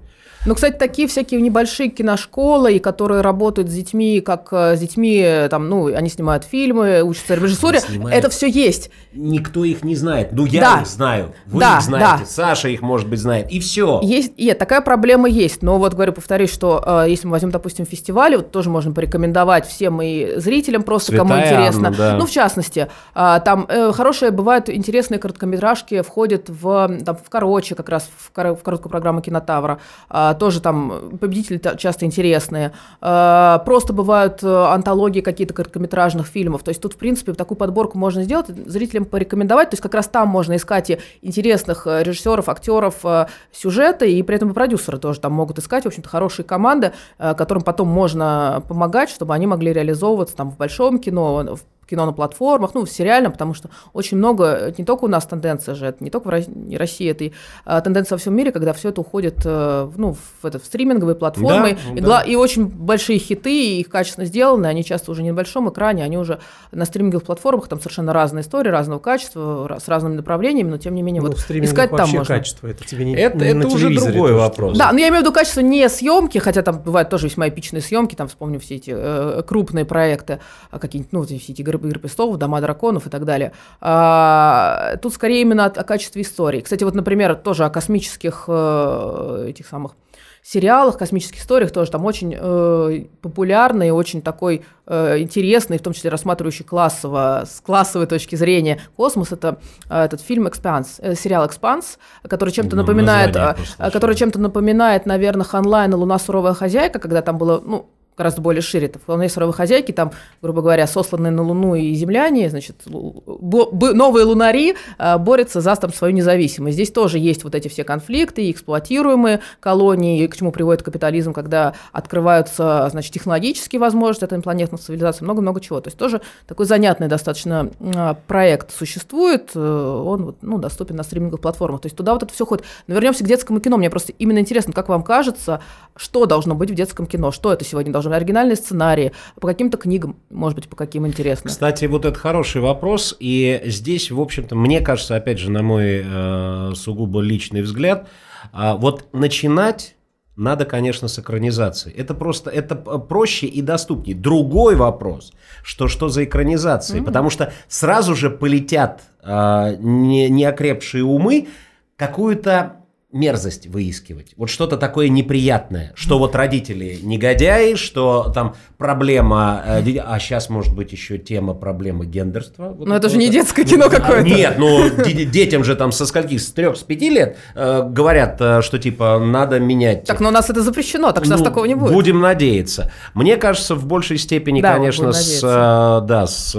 Ну, кстати, такие всякие небольшие киношколы, которые работают с детьми, как э, с детьми, э, там, ну, они снимают фильмы, учатся режиссуре, это все есть. Никто их не знает. Ну, я Да. их знаю. Вы Да, их знаете. да. Саша их, может быть, знает. И все. Есть, нет, такая проблема есть. Но вот говорю, повторюсь, что э, если мы возьмем, допустим, фестивали, вот тоже можно порекомендовать всем и зрителям просто, кому Святая интересно. Анна, да. Ну, в частности, э, там э, хорошие бывают интересные короткометражки, входят в, там, в короче, как раз в, коро- в короткую программу кинотавра. А, тоже там победители часто интересные. Просто бывают антологии какие-то короткометражных фильмов. То есть тут, в принципе, такую подборку можно сделать, зрителям порекомендовать. То есть как раз там можно искать и интересных режиссеров, актеров, сюжеты, и при этом и продюсеры тоже там могут искать, в общем-то, хорошие команды, которым потом можно помогать, чтобы они могли реализовываться там в большом кино, кино на платформах, ну, в сериальном, потому что очень много, не только у нас тенденция же, это не только в России, это и а, тенденция во всем мире, когда все это уходит э, ну, в, это, в стриминговые платформы, да, и, да. и очень большие хиты, и их качественно сделаны, они часто уже не на большом экране, они уже на стриминговых платформах, там совершенно разные истории, разного качества, с разными направлениями, но тем не менее, ну, вот искать там можно. качество, это тебе не Это, не это уже другой тоже. вопрос. Да, но я имею в виду качество не съемки, хотя там бывают тоже весьма эпичные съемки, там вспомню все эти э, крупные проекты, а какие-нибудь, ну, все эти игры «Игры престолов», «Дома драконов» и так далее. А, тут скорее именно о, о качестве истории. Кстати, вот, например, тоже о космических э, этих самых сериалах, космических историях тоже. Там очень э, популярный, очень такой э, интересный, в том числе рассматривающий классово, с классовой точки зрения космос, это э, этот фильм «Экспанс», э, сериал «Экспанс», который чем-то ну, напоминает, э, который чем-то напоминает, наверное, Ханлайн и «Луна. Суровая хозяйка», когда там было, ну, гораздо более шире. Это вполне суровые хозяйки, там, грубо говоря, сосланные на Луну и земляне, значит, новые лунари а, борются за там свою независимость. Здесь тоже есть вот эти все конфликты, эксплуатируемые колонии, к чему приводит капитализм, когда открываются, значит, технологические возможности этой инопланетной цивилизации, много-много чего. То есть тоже такой занятный достаточно а, проект существует, э, он ну, доступен на стриминговых платформах. То есть туда вот это все ходит. Но вернемся к детскому кино. Мне просто именно интересно, как вам кажется, что должно быть в детском кино, что это сегодня должно быть оригинальные сценарии, по каким-то книгам, может быть, по каким интересным. Кстати, вот это хороший вопрос, и здесь, в общем-то, мне кажется, опять же, на мой э, сугубо личный взгляд, э, вот начинать надо, конечно, с экранизации. Это просто, это проще и доступнее. Другой вопрос, что что за экранизации, mm-hmm. потому что сразу же полетят э, не, неокрепшие умы какую-то мерзость выискивать. Вот что-то такое неприятное, что вот родители негодяи, что там проблема, э, а сейчас может быть еще тема проблемы гендерства. Вот Но это же не детское кино какое-то. Нет, ну детям же там со скольких, с трех, с пяти лет э, говорят, э, что типа надо менять. Так, но у нас это запрещено, так что ну, у нас такого не будет. Будем надеяться. Мне кажется, в большей степени, да, конечно, с, да, с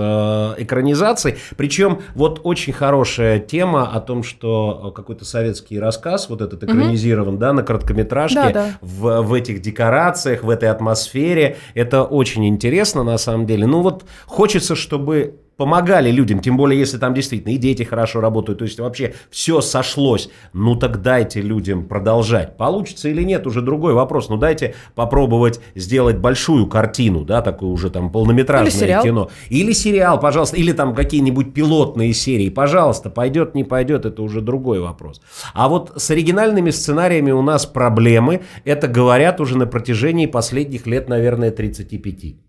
экранизацией. Причем вот очень хорошая тема о том, что какой-то советский рассказ, вот этот экранизирован, угу. да, на короткометражке, да, да. В, в этих декорациях, в этой атмосфере. Это очень интересно, на самом деле. Ну вот хочется, чтобы помогали людям, тем более, если там действительно и дети хорошо работают, то есть вообще все сошлось, ну так дайте людям продолжать. Получится или нет, уже другой вопрос. Ну дайте попробовать сделать большую картину, да, такую уже там полнометражное или сериал. кино. Или сериал, пожалуйста, или там какие-нибудь пилотные серии, пожалуйста, пойдет, не пойдет, это уже другой вопрос. А вот с оригинальными сценариями у нас проблемы, это говорят уже на протяжении последних лет, наверное, 35.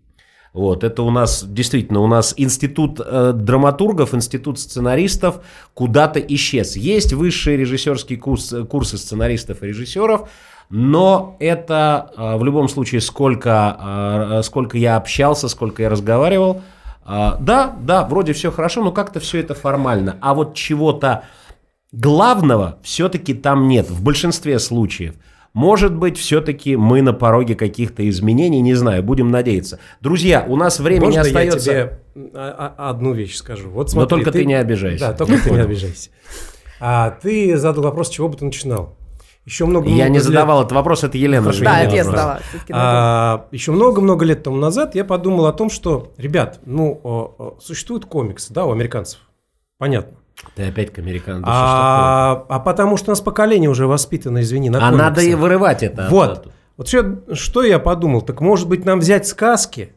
Вот, это у нас, действительно, у нас институт э, драматургов, институт сценаристов куда-то исчез. Есть высшие режиссерские курс, курсы сценаристов и режиссеров, но это э, в любом случае, сколько, э, сколько я общался, сколько я разговаривал, э, да, да, вроде все хорошо, но как-то все это формально. А вот чего-то главного все-таки там нет в большинстве случаев. Может быть, все-таки мы на пороге каких-то изменений, не знаю, будем надеяться. Друзья, у нас время Можно не остается. я тебе одну вещь скажу? Вот смотри, Но только ты, ты не обижайся. Да, только ты не обижайся. А ты задал вопрос, с чего бы ты начинал? Еще много, я не задавал этот вопрос, это Елена. Хорошо, да, это я задала. А, еще много-много лет тому назад я подумал о том, что, ребят, ну, существуют комиксы, да, у американцев. Понятно. Ты опять к американцам. А, а потому что у нас поколение уже воспитано, извини, на А комиксах. надо и вырывать это. Вот. Вот что, что я подумал, так может быть нам взять сказки,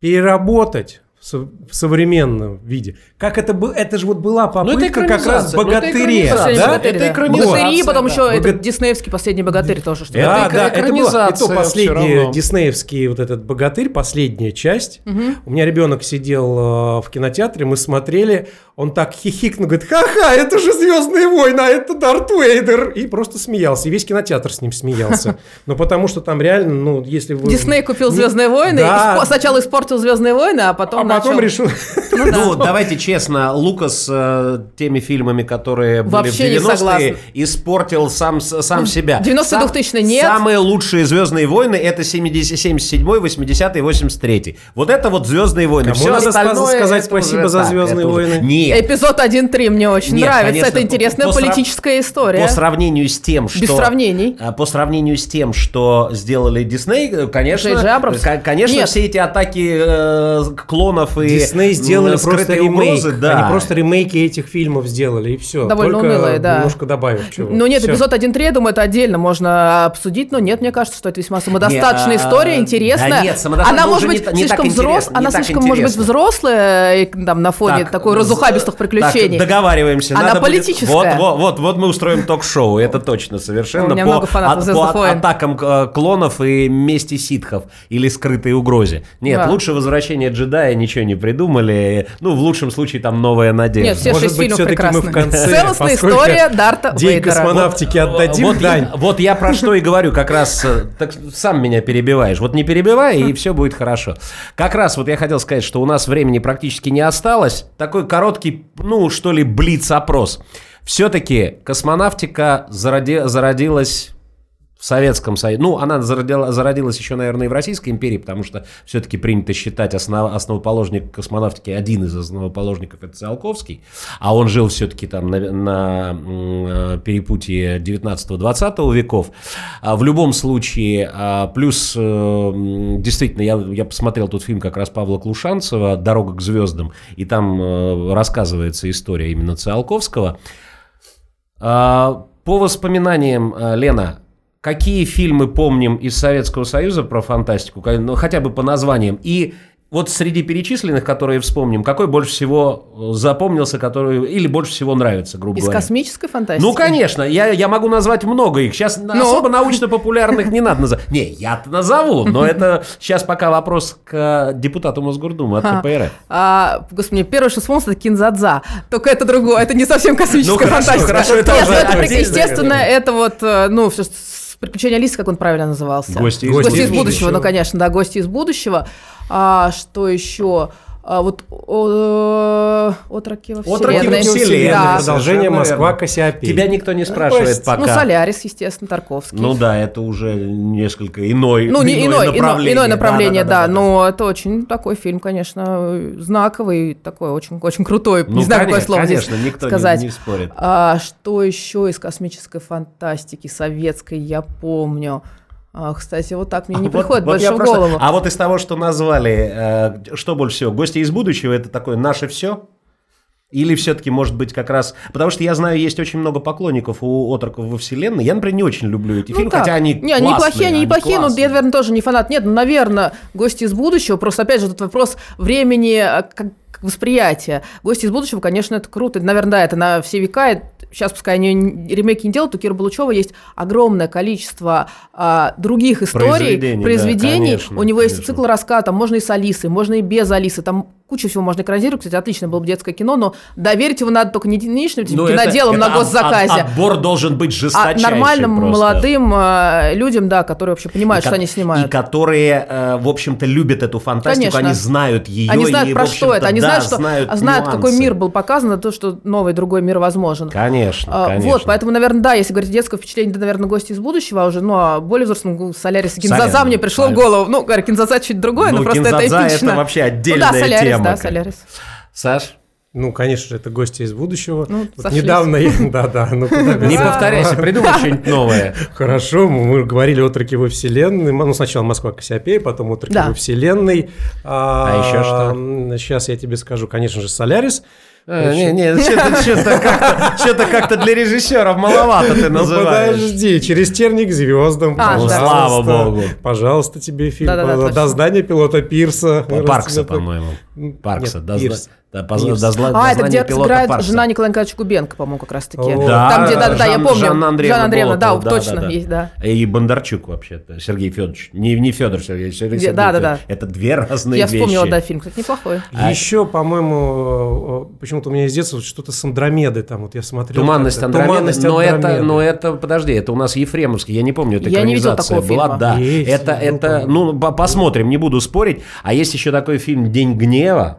переработать, в современном виде. Как это было? Это же вот была ну, попытка как раз богатыре, ну, да? Это экранизация. Богатыри, потом да. еще Бога... этот диснеевский последний богатырь тоже. Что да, это, да, это было. И то последний диснеевский вот этот богатырь, последняя часть. Угу. У меня ребенок сидел э, в кинотеатре, мы смотрели, он так хихикнул, говорит, ха-ха, это же Звездные войны, а это Дарт Вейдер. И просто смеялся. И весь кинотеатр с ним смеялся. Ну, потому что там реально, ну, если вы... Дисней купил Звездные войны, сначала испортил Звездные войны, а потом потом решил... Ну, давайте честно, Лукас э, теми фильмами, которые были Вообще не в 90-е, согласна. испортил сам, сам себя. 90-е, Сам- 2000-е нет. Самые лучшие «Звездные войны» — это 70 77-й, 80-й, 83-й. Вот это вот «Звездные войны». Кому Всё надо остальное сказать спасибо уже за так, «Звездные это уже- войны»? Нет. Эпизод 1.3 мне очень Нет, нравится. конечно, это интересная по срав- политическая история. По сравнению с тем, что... Без сравнений. а, По сравнению с тем, что сделали Дисней, конечно, конечно, Нет. все эти атаки э, клонов и Дисней сделали м, просто скрытые ремейк. угрозы, да. Они просто ремейки этих фильмов сделали, и все. Довольно Только унылые, да. немножко добавив чего. Ну нет, Всё. эпизод 1.3, я думаю, это отдельно можно обсудить, но нет, мне кажется, что это весьма самодостаточная Не, а, история, интересная. да нет, самодостаточная, она может быть не та- не слишком взрослая, интересно, она слишком может быть интересно. взрослая там на фоне Так, такой з- разухабистых приключений. Так, договариваемся. Она надо будет- политическая. Вот, вот, вот, вот мы устроим ток-шоу, это точно совершенно. У меня по, много фанатов от- «Звездных по войн». атакам э, клонов и мести ситхов или скрытой угрозе. Нет, Да. лучше возвращение джедая ничего не придумали. Ну, в лучшем случае там новая надежда. Нет, все Может шесть быть, фильмов всё-таки мы в конце, Целостная история Дарта День Вейдера. космонавтики отдадим вот, дань. я, вот я про что и говорю, как раз э, так сам меня перебиваешь. Вот не перебивай, и все будет хорошо. Как раз вот я хотел сказать, что у нас времени практически не осталось. Такой короткий, ну, что ли, блиц-опрос. Все-таки космонавтика зароди- зародилась в Советском Союзе. Ну, она зародила- зародилась еще, наверное, и в Российской империи, потому что все-таки принято считать основ- основоположник космонавтики, один из основоположников это Циолковский, а он жил все-таки там на, на, м, э, перепутье 19-20 веков. А в любом случае, а, плюс, э, действительно, я, я посмотрел тот фильм как раз Павла Клушанцева «Дорога к звездам», и там э, рассказывается история именно Циолковского. А, По воспоминаниям, Лена, какие фильмы помним из Советского Союза про фантастику, ну, хотя бы по названиям, и вот среди перечисленных, которые вспомним, какой больше всего э, запомнился, который или больше всего нравится, грубо Из говоря? космической фантастики? Ну, конечно, я, я могу назвать много их. Сейчас Ну? особо научно-популярных не надо называть. Не, я-то назову, но это сейчас пока вопрос к депутату Мосгордумы от. КПРФ. А, господи, первое, что вспомнилось, это Кинзадза. Только это другое, это не совсем космическая Ну, фантастика. хорошо, это Нет, ну, это, естественно, это вот, э, ну, все приключения Алисы, как он правильно назывался. Гости из Гости из будущего. будущего, ну, конечно, да, гости из будущего. А, что еще? А, вот о, отроки во Отроки вселенной. во вселенной, Да. Продолжение Москва. Кассиопей. Тебя никто не спрашивает Пусть. пока. Ну, Солярис, естественно, Тарковский. Ну да, это уже несколько иной, Ну, не иное, иное направление. иное направление, да, Да-да-да-да-да. но это очень такой фильм, конечно, знаковый, такой очень, очень крутой. Ну, не знаю, какое конечно, слово конечно, здесь никто не- сказать. не спорит. А, что еще из космической фантастики советской я помню? А, кстати, вот так мне не Вот- приходит вот больше я в просто- голову. А вот из того, что назвали, э, что больше всего? Гости из будущего это такое наше все? Или все-таки, может быть, как раз... Потому что я знаю, есть очень много поклонников у отроков во вселенной. Я, например, не очень люблю эти Ну фильмы, так. хотя они Не, они неплохие, они неплохие, но я, наверное, тоже не фанат. Нет, ну, наверное, гости из будущего. Просто, опять же, тут вопрос времени э, как восприятия. Гости из будущего, конечно, это круто. Наверное, да, это на все века. Это- Сейчас, пускай они ремейки не делают, у Кира Балучева есть огромное количество а, других историй, Произведений, да, конечно, у него есть конечно. цикл рассказа, там можно и с Алисой, можно и без Алисы. Там куча всего можно экранизировать. Кстати, отлично было бы детское кино, но доверить его надо только не единичным типа, Ну, это- киноделам это на от- госзаказе. от- Отбор должен быть а жесточайший нормальным просто. молодым э, людям, да, которые вообще понимают, И что они И снимают. которые, э, в общем-то, любят эту фантастику, Конечно. они знают ее. Они знают и, про в что это, они да, знают, что знают, а знают, какой мир был показан, а то, что новый другой мир возможен. Конечно, А, конечно. Вот, поэтому, наверное, да, если говорить детское впечатление, это, наверное, гости из будущего, а уже, ну, а более взрослым ну, Солярис и Кинзаза мне пришло в Солярис. голову. Ну, говорю, Кинзаза чуть другое, Ну, но просто это эпично. это вообще ну, отдельная да, Солярис, тема, да, конечно. Солярис. Саш? Ну, конечно же, это гости из будущего. Ну, Вот сошлись. недавно я... Да-да, ну Не повторяйся, придумай что-нибудь новое. Хорошо, мы говорили отроки во вселенной. Ну, сначала Москва Кассиопея, потом отроки Да. во вселенной. А еще что? Сейчас я тебе скажу, конечно же, Солярис. А, Не, не, что-то как-то для режиссеров маловато ты Ну, называешь. подожди, через терник звездам. А, Ну, пожалуйста. слава богу. Пожалуйста, тебе фильм. До здания пилота Пирса. Паркса, по-моему. Паркса. Нет, зна- Пирс. да, по- Пирс. до зла- А, это где пилота играет Паркса. жена Николая Николаевича Губенко, по-моему, как раз-таки. Да, Там, где, да-да-да, я Жан- помню. Жанна Андреевна Жанна Андреевна, да, Болотова, точно, есть, да. И Бондарчук вообще-то, Сергей Федорович. Не, не Федор Сергей, Сергей Где- да, да, да. Это две разные Я вещи. вспомнила, да, фильм, кстати, неплохой. А- Еще, по-моему, э, почему-то у меня из детства что-то с Андромедой там, вот я смотрел. Туманность. Андромеды, Туманность но это, Андромеды. но это, подожди, это у нас Ефремовский, я не помню, это Я не экранизация такого была, фильма. да, Есть, это, ну, это, ну, по- посмотрим, не буду спорить, а есть еще такой фильм «День гнева», гнева,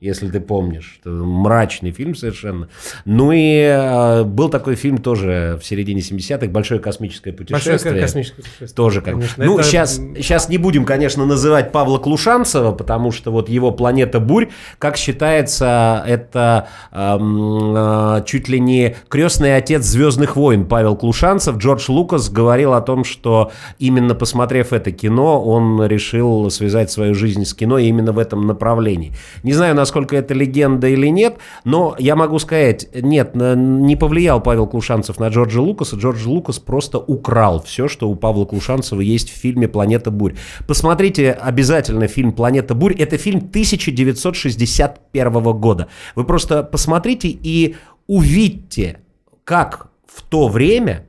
если ты помнишь. Это мрачный фильм совершенно. Ну и э, был такой фильм тоже в середине 70-х «Большое космическое путешествие». Большое космическое путешествие. Тоже как. Конечно, ну, это- сейчас, сейчас не будем, конечно, называть Павла Клушанцева, потому что вот его «Планета бурь», как считается, это эм, э, чуть ли не крестный отец «Звездных войн» Павел Клушанцев. Джордж Лукас говорил о том, что именно посмотрев это кино, он решил связать свою жизнь с кино именно в этом направлении. Не знаю, насколько это легенда или нет, но я могу сказать, нет, не повлиял Павел Клушанцев на Джорджа Лукаса. Джордж Лукас просто украл все, что у Павла Клушанцева есть в фильме «Планета бурь». Посмотрите обязательно фильм «Планета бурь». Это фильм 1961 года. Вы просто посмотрите и увидьте, как в то время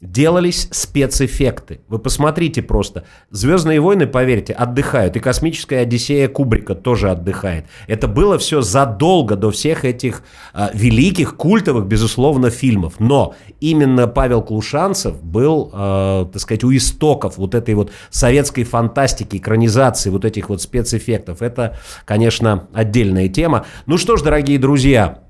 делались спецэффекты. Вы посмотрите просто. «Звездные войны», поверьте, отдыхают. И «Космическая Одиссея» Кубрика тоже отдыхает. Это было все задолго до всех этих а, великих, культовых, безусловно, фильмов. Но именно Павел Клушанцев был, а, так сказать, у истоков вот этой вот советской фантастики, экранизации вот этих вот спецэффектов. Это, конечно, отдельная тема. Ну что ж, дорогие друзья,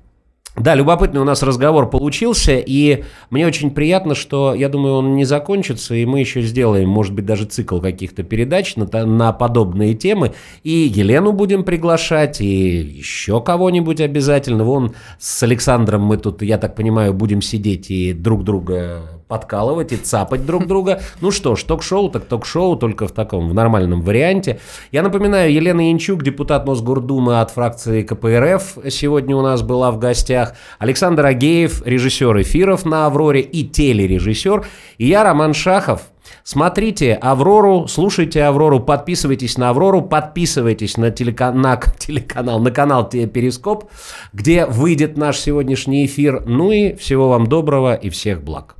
да, любопытный у нас разговор получился, и мне очень приятно, что, я думаю, он не закончится, и мы еще сделаем, может быть, даже цикл каких-то передач на, на подобные темы, и Елену будем приглашать, и еще кого-нибудь обязательно. Вон с Александром мы тут, я так понимаю, будем сидеть и друг друга подкалывать и цапать друг друга. Ну что ж, ток-шоу так ток-шоу, только в таком, в нормальном варианте. Я напоминаю, Елена Янчук, депутат Мосгордумы от фракции КПРФ, сегодня у нас была в гостях. Александр Агеев, режиссер эфиров на «Авроре» и телережиссер. И я, Роман Шахов. Смотрите «Аврору», слушайте «Аврору», подписывайтесь на «Аврору», подписывайтесь на, телека- на телеканал, на канал «Перископ», где выйдет наш сегодняшний эфир. Ну и всего вам доброго и всех благ.